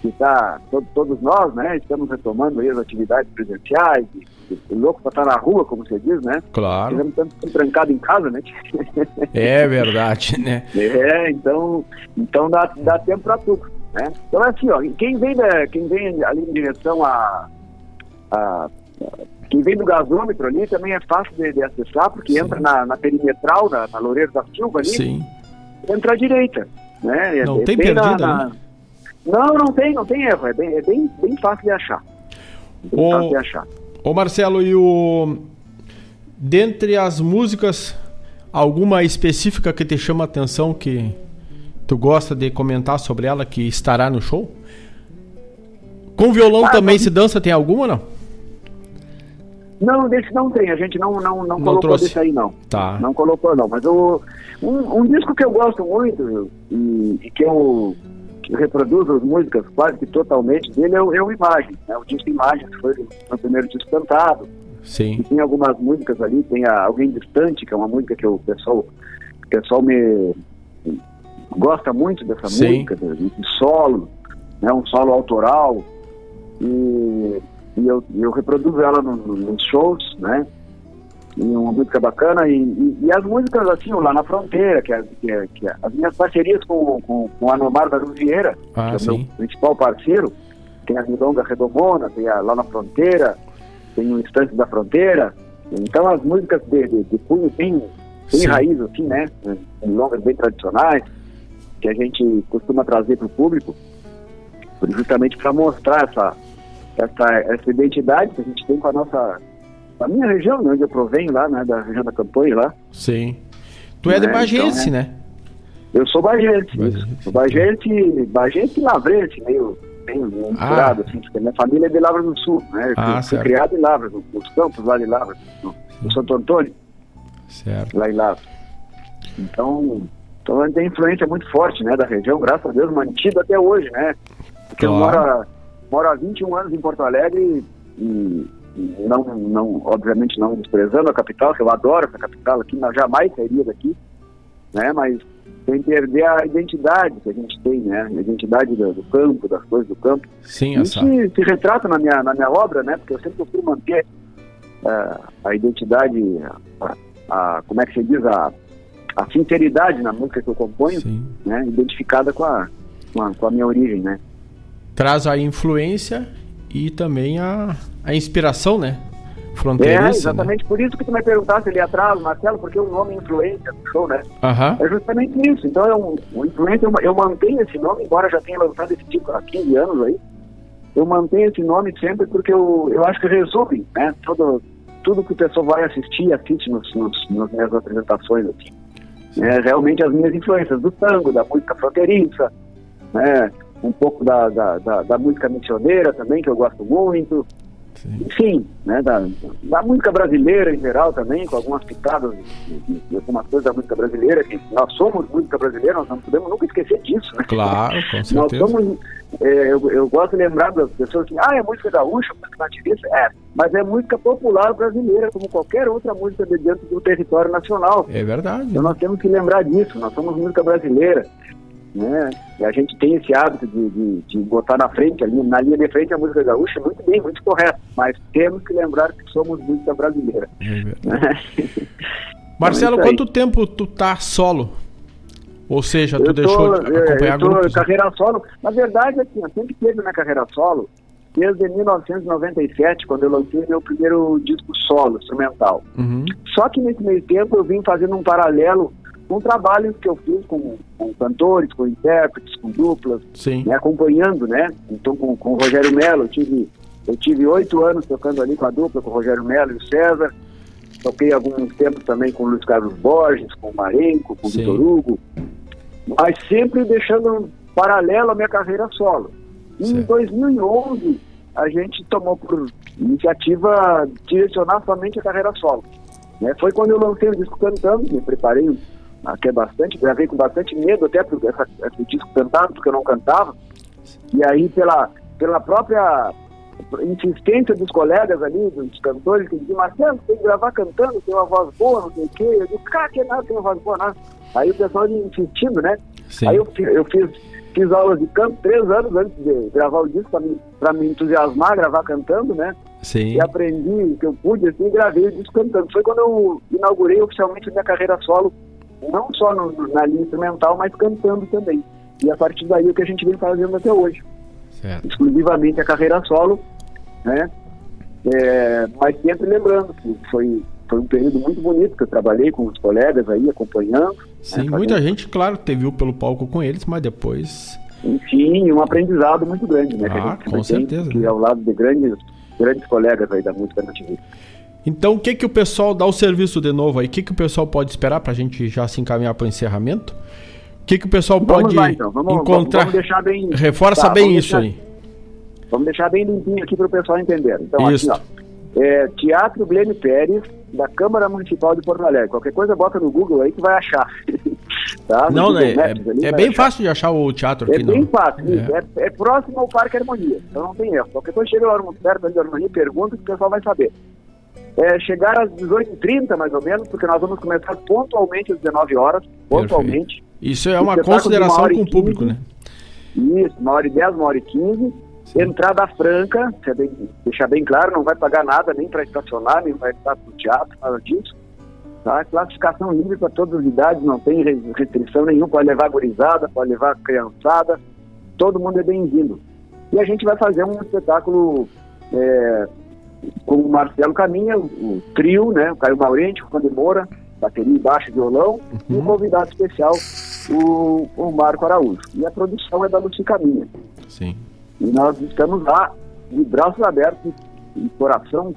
Q: que tá to- todos nós, né? Estamos retomando aí as atividades presenciais, e louco pra estar na rua, como você diz, né?
C: Claro.
Q: Tivemos tanto trancado em casa, né?
C: É verdade, né?
Q: É, então, então dá, dá tempo para tudo, né? Então é assim, ó, quem vem, da, quem vem ali em direção a, a- quem vem do gasômetro ali também é fácil de, de acessar, porque entra na, na perimetral, na, na Loureiro da Silva ali,
C: Sim.
Q: entra à direita, né? É-
C: Não
Q: é
C: tem perdida,
Q: na-
C: né?
Q: Não, não tem, não tem erro, é bem, é bem, bem fácil de achar. Bem fácil de achar.
C: Ô Marcelo, e o. Dentre as músicas, alguma específica que te chama a atenção que tu gosta de comentar sobre ela que estará no show? Com violão
Q: Ah,
C: também se dança, tem alguma ou não?
Q: Não, desse não tem, a gente não, não, não,
C: Não
Q: colocou
C: trouxe.
Q: desse aí não.
C: Tá.
Q: Não colocou não, mas o, um, um disco que eu gosto muito e, e que eu que reproduzo as músicas quase que totalmente dele é o, é o Imagens, né? O disco Imagens que foi o primeiro disco cantado.
C: Sim.
Q: E tem algumas músicas ali, tem a Alguém Distante, que é uma música que o pessoal, o pessoal me gosta muito dessa
C: Sim.
Q: música, de, solo, né? Um solo autoral. E, e eu, eu reproduzo ela no- no- nos shows, né? E uma música bacana. E, e, e as músicas, assim, o lá na fronteira, que, é, que, é, que é, as minhas parcerias com, com, com a Anomar da Vieira,
C: Ah,
Q: que é o
C: sim.
Q: meu principal parceiro, tem a Milonga Redomona, tem a Lá na Fronteira, tem o Instante da Fronteira. Então as músicas de, de, de cunho bem
C: Sim.
Q: raiz, assim, né? Milongas bem tradicionais, que a gente costuma trazer para o público, justamente para mostrar essa, essa, essa identidade que a gente tem com a nossa. Com a minha região, né, onde eu provenho lá, né? Da região da Campanha lá.
C: Sim. Tu é de Bagense,
Q: então, é.
C: né?
Q: Eu sou bagense, isso. Sou bagense, bagense e lavrense, meio, meio misturado, assim, porque minha família é de Lavras do Sul, né? Eu
C: Ah,
Q: fui- fui criado em Lavras, no- nos campos lá de Lavras, no, no Santo Antônio,
C: Certo.
Q: lá em Lavras. Então, então a gente tem influência muito forte, né, da região, graças a Deus, mantido até hoje, né? Porque eu
C: Claro.
Q: moro, há- moro há 21 anos em Porto Alegre e não, não, obviamente não desprezando a capital, que eu adoro essa capital aqui, mas jamais sairia daqui, né? Mas sem perder a identidade que a gente tem, né? A identidade do, do campo, das coisas do campo.
C: Sim,
Q: Isso se, se retrata na minha, na minha obra, né? Porque eu sempre procuro manter eh, a identidade, a, a- como é que se diz, a, a sinceridade na música que eu componho, né? Identificada com a, com a, com a minha origem, né?
C: Traz a influência e também a, a inspiração, né?
Q: É,
C: Fronteiriça. né?
Q: exatamente por isso que tu me perguntasse ali atrás, Marcelo, porque o nome influência do show, né?
C: Aham.
Q: É justamente isso. Então, é um, o influência, eu, eu mantenho esse nome, embora já tenha lançado esse tipo há 15 anos aí. Eu mantenho esse nome sempre porque eu, eu acho que resume, né? Todo, tudo que o pessoal vai assistir, assiste nos, nos, nas minhas apresentações aqui. É, realmente as minhas influências do tango, da música fronteiriça, né? Um pouco da, da, da, da música missioneira também, que eu gosto muito. Enfim, né, da, da música brasileira em geral também, com algumas pitadas de, algumas coisas da música brasileira, que nós somos música brasileira, nós não podemos nunca esquecer disso, né?
C: Claro, com
Q: Nós
C: certeza.
Q: somos, é, eu, eu gosto de lembrar das pessoas assim, ah, é música gaúcha, música nativista, é, mas é música popular brasileira, como qualquer outra música de dentro do território nacional.
C: É verdade.
Q: Então nós temos que lembrar disso, nós somos música brasileira, né? E a gente tem esse hábito de, de, de botar na frente, ali, na linha de frente a música gaúcha, muito bem, muito correto, mas temos que lembrar que somos música brasileira. né?
C: Marcelo,
Q: Então é
C: quanto tempo tu tá solo? Ou seja, tu
Q: Eu
C: deixou
Q: tô,
C: de
Q: é,
C: acompanhar
Q: eu tô
C: grupos?
Q: carreira solo. Na verdade, assim, eu sempre teve minha carreira solo desde 1997, quando eu lancei meu primeiro disco solo, instrumental.
C: Uhum.
Q: Só que nesse meio tempo eu vim fazendo um paralelo com trabalhos que eu fiz com, com cantores, com intérpretes, com duplas, né, acompanhando, né? Então com, com o Rogério Melo, eu tive eu tive oito anos tocando ali com a dupla, com o Rogério Melo e o César. toquei alguns tempos também com o Luiz Carlos Borges, com o Marenco, com o Vitor Hugo, mas sempre deixando paralelo a minha carreira solo. Em 2011, a gente tomou por iniciativa direcionar somente a carreira solo. Né? Foi quando eu lancei o disco cantando, me preparei até bastante, gravei com bastante medo até por essa, esse disco cantado, porque eu não cantava. E aí, pela, pela própria insistência dos colegas ali, dos cantores, que diziam, Marcelo, tem que gravar cantando, tem uma voz boa, não sei o quê. Eu disse, cara, que nada, tem uma voz boa, nada. Aí o pessoal insistindo, né?
C: Sim.
Q: Aí eu, eu fiz, fiz aulas de canto três anos antes de gravar o disco, para me, pra me entusiasmar, gravar cantando, né?
C: Sim.
Q: E aprendi o que eu pude, assim, gravei o disco cantando. Foi quando eu inaugurei oficialmente minha carreira solo, não só no- na linha instrumental, mas cantando também. E a partir daí é o que a gente vem fazendo até hoje.
C: Certo.
Q: Exclusivamente a carreira solo, né? É, mas sempre lembrando que foi, foi um período muito bonito, que eu trabalhei com os colegas aí, acompanhando.
C: Sim,
Q: né,
C: muita gente, claro, te viu pelo palco com eles, mas depois.
Q: Enfim, um aprendizado muito grande, né? que
C: Ah, com
Q: tem,
C: certeza,
Q: Que
C: né?
Q: é ao lado de grandes, grandes colegas aí da música nativista.
C: Então, o que que o pessoal dá o serviço de novo aí? O que que o pessoal pode esperar pra gente já se encaminhar para o encerramento? O que que o pessoal
Q: Vamos
C: pode
Q: lá, então. Vamos-
C: encontrar?
Q: vamos deixar bem-
C: Reforça
Q: Tá,
C: bem isso
Q: deixar-
C: aí.
Q: Vamos deixar bem limpinho aqui para o pessoal entender. Então,
C: Isso.
Q: aqui, ó. É, Teatro Glênio Pérez, da Câmara Municipal de Porto Alegre. Qualquer coisa, bota no Google aí que vai achar. tá? No
C: Não, né? É, é bem
Q: achar.
C: fácil de achar o teatro
Q: É
C: aqui,
Q: bem
C: não.
Q: fácil,
C: É.
Q: É, é próximo ao Parque Harmonia, então não tem erro. Qualquer coisa chega lá no perto da Harmonia, pergunta que o pessoal vai saber. É, chegar às 18h30, mais ou menos, porque nós vamos começar pontualmente às 19 horas, pontualmente.
C: Isso é
Q: Um
C: uma
Q: uma
C: consideração
Q: e
C: com o público, né?
Q: Isso, uma hora e dez, uma hora e quinze. Entrada franca, é bem- deixar bem claro, não vai pagar nada nem para estacionar, nem para estar no teatro, nada disso. Tá? Classificação livre para todas as idades, não tem res- restrição nenhuma, pode levar gurizada, pode levar criançada, todo mundo é bem-vindo. E a gente vai fazer um espetáculo é, com o Marcelo Caminha, o, trio, né? O Caio Maurente, o Conde Moura, bateria e baixo e violão, e o convidado especial, o, o Marco Araújo. E a produção é da Luci Caminha.
C: Sim.
Q: E nós estamos lá, de braços abertos e coração,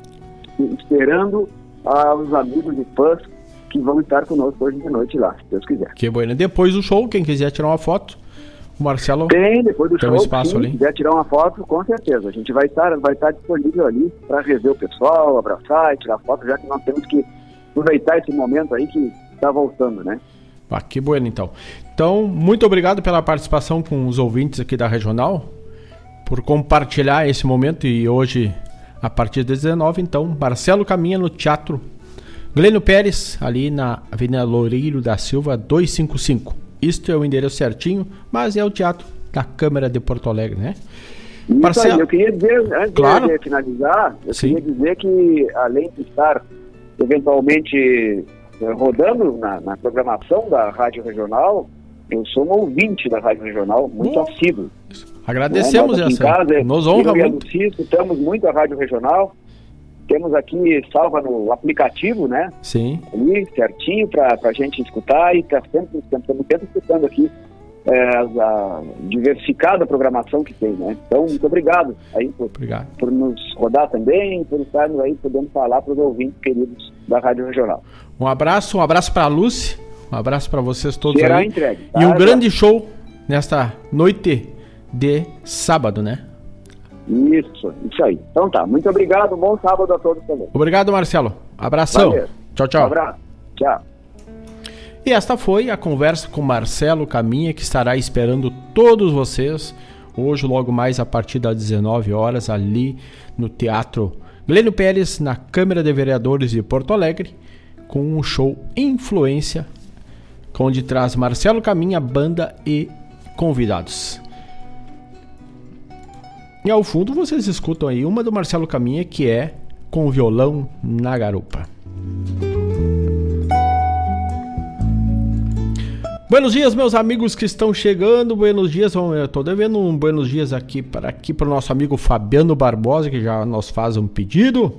Q: esperando aos amigos e fãs que vão estar conosco hoje de noite lá, se Deus quiser.
C: Que bueno. Depois do show, quem quiser tirar uma foto, o Marcelo
Q: Tem, depois do
C: tem
Q: show,
C: um espaço
Q: sim,
C: ali.
Q: se quiser tirar uma foto, com certeza. A gente vai estar, vai estar disponível ali para rever o pessoal, abraçar e tirar foto, já que nós temos que aproveitar esse momento aí que está voltando, né?
C: Ah, que bueno, então. Então, muito obrigado pela participação com os ouvintes aqui da Regional, por compartilhar esse momento e hoje, a partir das 19, então, Marcelo caminha no Teatro Glênio Pérez, ali na Avenida Loureiro da Silva 255. Isto é o endereço certinho, mas é o Teatro da Câmara de Porto Alegre, né?
Q: Isso
C: Marcelo-
Q: aí, eu queria dizer, antes
C: Claro.
Q: de finalizar, eu
C: Sim.
Q: queria dizer que, além de estar eventualmente eh, rodando na, na programação da Rádio Regional, eu sou um ouvinte da Rádio Regional, muito assíduo.
C: Agradecemos
Q: Né?
C: Essa.
Q: casa,
C: Nos honra muito.
Q: Luci escutamos muito a Rádio Regional. Temos aqui salva no aplicativo, né?
C: Sim.
Q: Ali, certinho, para a gente escutar e está sempre, estamos sempre escutando aqui é, a diversificada programação que tem, né? Então, muito obrigado aí por,
C: Obrigado.
Q: por nos rodar também, por estarmos aí podendo falar para os ouvintes queridos da Rádio Regional.
C: Um abraço, um abraço para a Lucy, um abraço para vocês todos
Q: Será
C: aí.
Q: entregue, tá?
C: E um grande show nesta noite de sábado, né?
Q: Isso, isso aí. Então tá, muito obrigado, bom sábado a todos também.
C: Obrigado, Marcelo. Abração.
Q: Valeu.
C: Tchau, tchau.
Q: Um abraço. Tchau.
C: E esta foi a conversa com Marcelo Caminha, que estará esperando todos vocês hoje, logo mais a partir das 19 horas, ali no Teatro Glênio Pérez, na Câmara de Vereadores de Porto Alegre, com um show Influência, onde traz Marcelo Caminha, banda e convidados. E ao fundo vocês escutam aí uma do Marcelo Caminha, que é Com Violão na Garupa. Buenos dias, meus amigos que estão chegando. Buenos dias, tô devendo um buenos dias aqui para aqui para o nosso amigo Fabiano Barbosa, que já nos faz um pedido.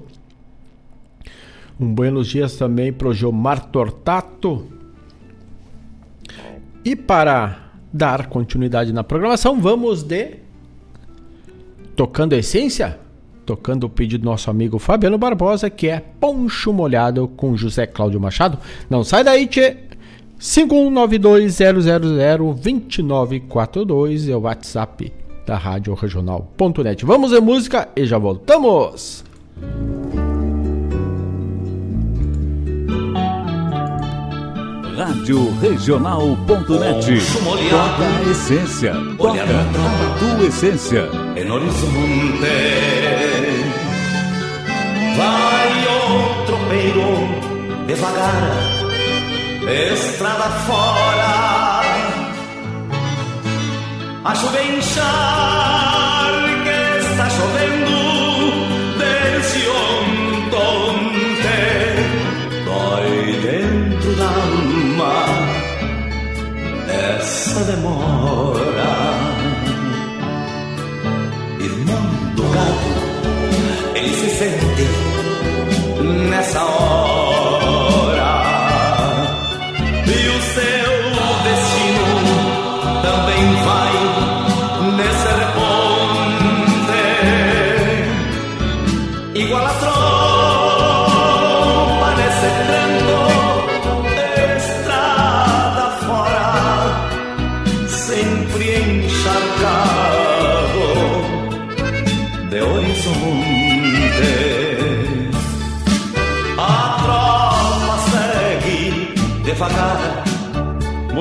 C: Um buenos dias também para o Gilmar Tortato. E para dar continuidade na programação, vamos de Tocando a essência? Tocando o pedido do nosso amigo Fabiano Barbosa, que é Poncho Molhado com José Cláudio Machado. Não sai daí, tchê! 51920002942 é o WhatsApp da Rádio Regional.net. Vamos ver música e já voltamos!
B: Música Rádio Regional.net. Toca a essência. Toca a tua essência.
G: em horizonte vai o tropeiro devagar, estrada fora. A chuva que está chovendo. essa demora? Irmão do gato, ele se sente nessa hora.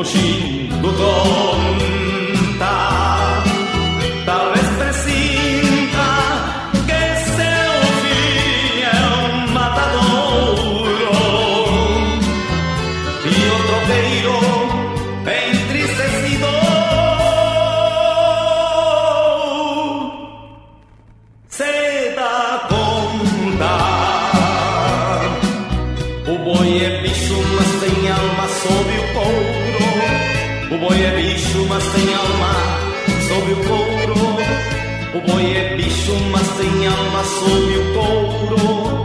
G: باشیم دوتا sem alma sob o couro.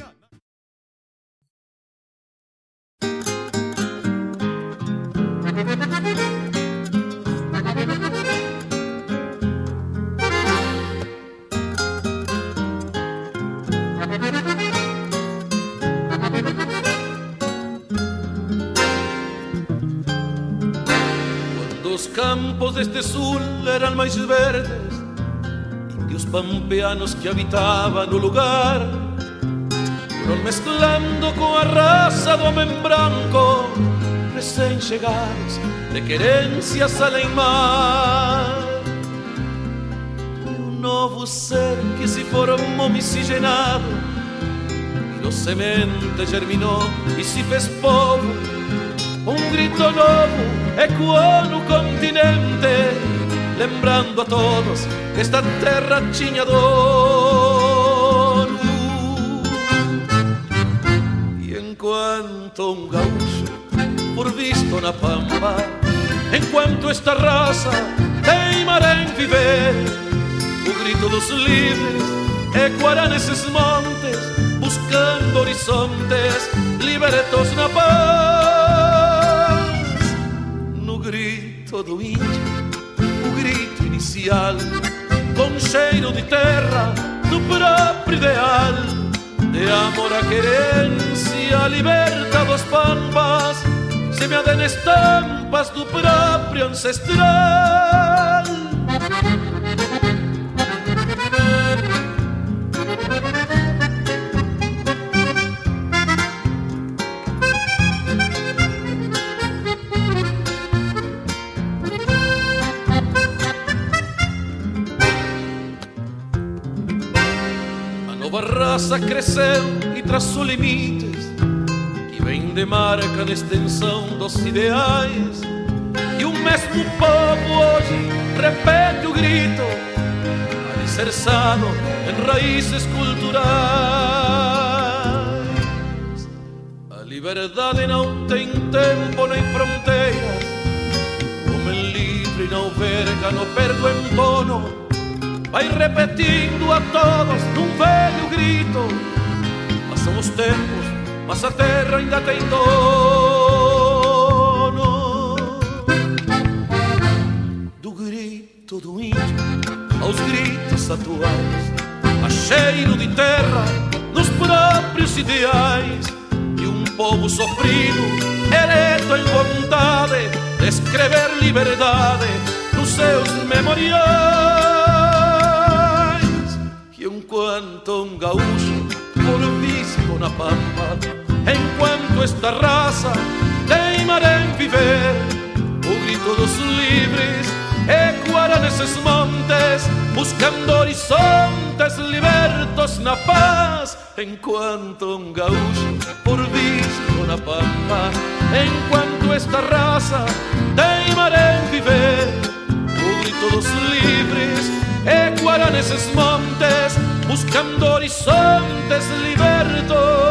M: Los campos de este sul eran verdes, indios pampeanos que habitaban o lugar, foron mezclando coa raza do homem branco, recém-chegados de querências além mar. Um novo ser que se formou miscigenado, virou semente, germinou e se fez povo, um grito novo ecoou no continente, lembrando a todos que esta terra tinha dono. E enquanto um gaúcho, por visto na pampa, enquanto esta raça teimara em viver, o grito dos livres ecoará nesses montes, buscando horizontes libertos na paz grito do índio, o grito inicial, com cheiro de terra, do próprio ideal, de amor à querência, liberta dos pampas, semeada em estampas do próprio ancestral. Raça cresceu e traçou limites que vem de marca na extensão dos ideais. E o mesmo povo hoje repete o grito, alicerçado em raízes culturais. A liberdade não tem tempo nem fronteiras, como em livre não verga, não perdo em tono vai repetindo a todos num velho grito. Passam os tempos, mas a terra ainda tem dono. Do grito do índio aos gritos atuais, a cheiro de terra nos próprios ideais. E um povo sofrido, ereto em vontade de escrever liberdade nos seus memoriais enquanto um gaúcho por visto na pampa, enquanto esta raça teimara em viver, o grito dos livres ecoará montes, buscando horizontes libertos na paz, enquanto um gaúcho por visto na pampa, enquanto esta raça teimara em viver, o grito dos livres ecoará nesses montes, buscando horizontes libertos.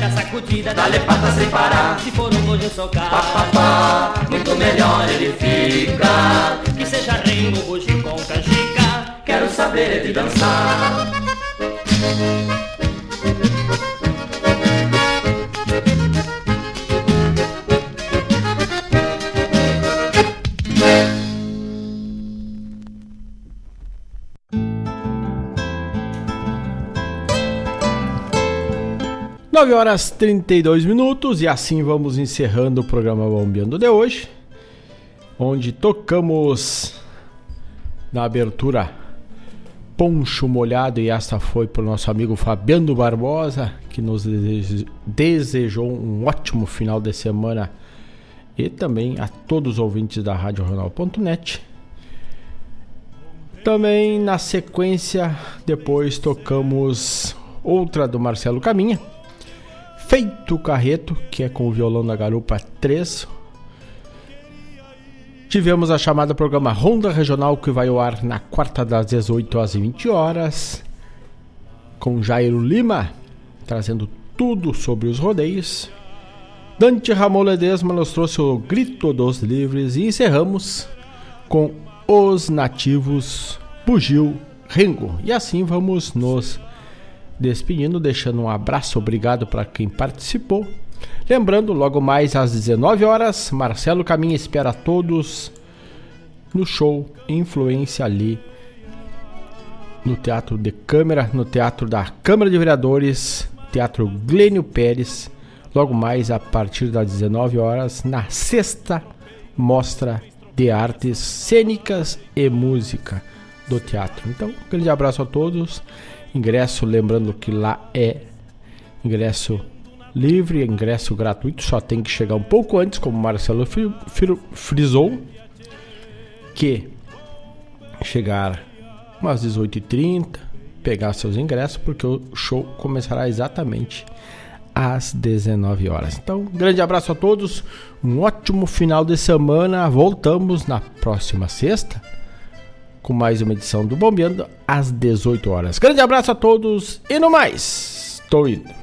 R: Fazendeada sacudida Dá-lhe pata sem parar. Se for um mujo socar pá, pá, pá, Muito melhor ele fica. Que seja rengo, bujo com canjica. Quero saber de dançar
C: Nove horas 32 minutos e assim vamos encerrando o programa Bombeando de hoje, onde tocamos na abertura Poncho Molhado e esta foi para o nosso amigo Fabiano Barbosa, que nos desejou um ótimo final de semana e também a todos os ouvintes da Rádio. Também na sequência, depois tocamos outra do Marcelo Caminha Feito Carreto, que é com o violão da garupa 3. Tivemos a chamada programa Ronda Regional, que vai ao ar na quarta das 18 às 20 horas, com Jairo Lima, trazendo tudo sobre os rodeios. Dante Ramon Ledesma nos trouxe o Grito dos Livres e encerramos com Os Nativos Bugio Ringo. E assim vamos nos despedindo, deixando um abraço, obrigado para quem participou. Lembrando, logo mais às 19 horas, Marcelo Caminha espera todos no show Influência ali no Teatro de Câmara, no Teatro da Câmara de Vereadores, Teatro Glênio Pérez, logo mais a partir das 19 horas, na sexta mostra de artes cênicas e música do teatro. Então, um grande abraço a todos Ingresso, lembrando que lá é ingresso livre, ingresso gratuito, só tem que chegar um pouco antes, como Marcelo frisou, que chegar umas 18h30, pegar seus ingressos, porque o show começará exatamente às 19 horas. Então, grande abraço a todos, um ótimo final de semana. Voltamos na próxima sexta com mais uma edição do Bombeando às 18 horas. Grande abraço a todos e no mais, estou indo.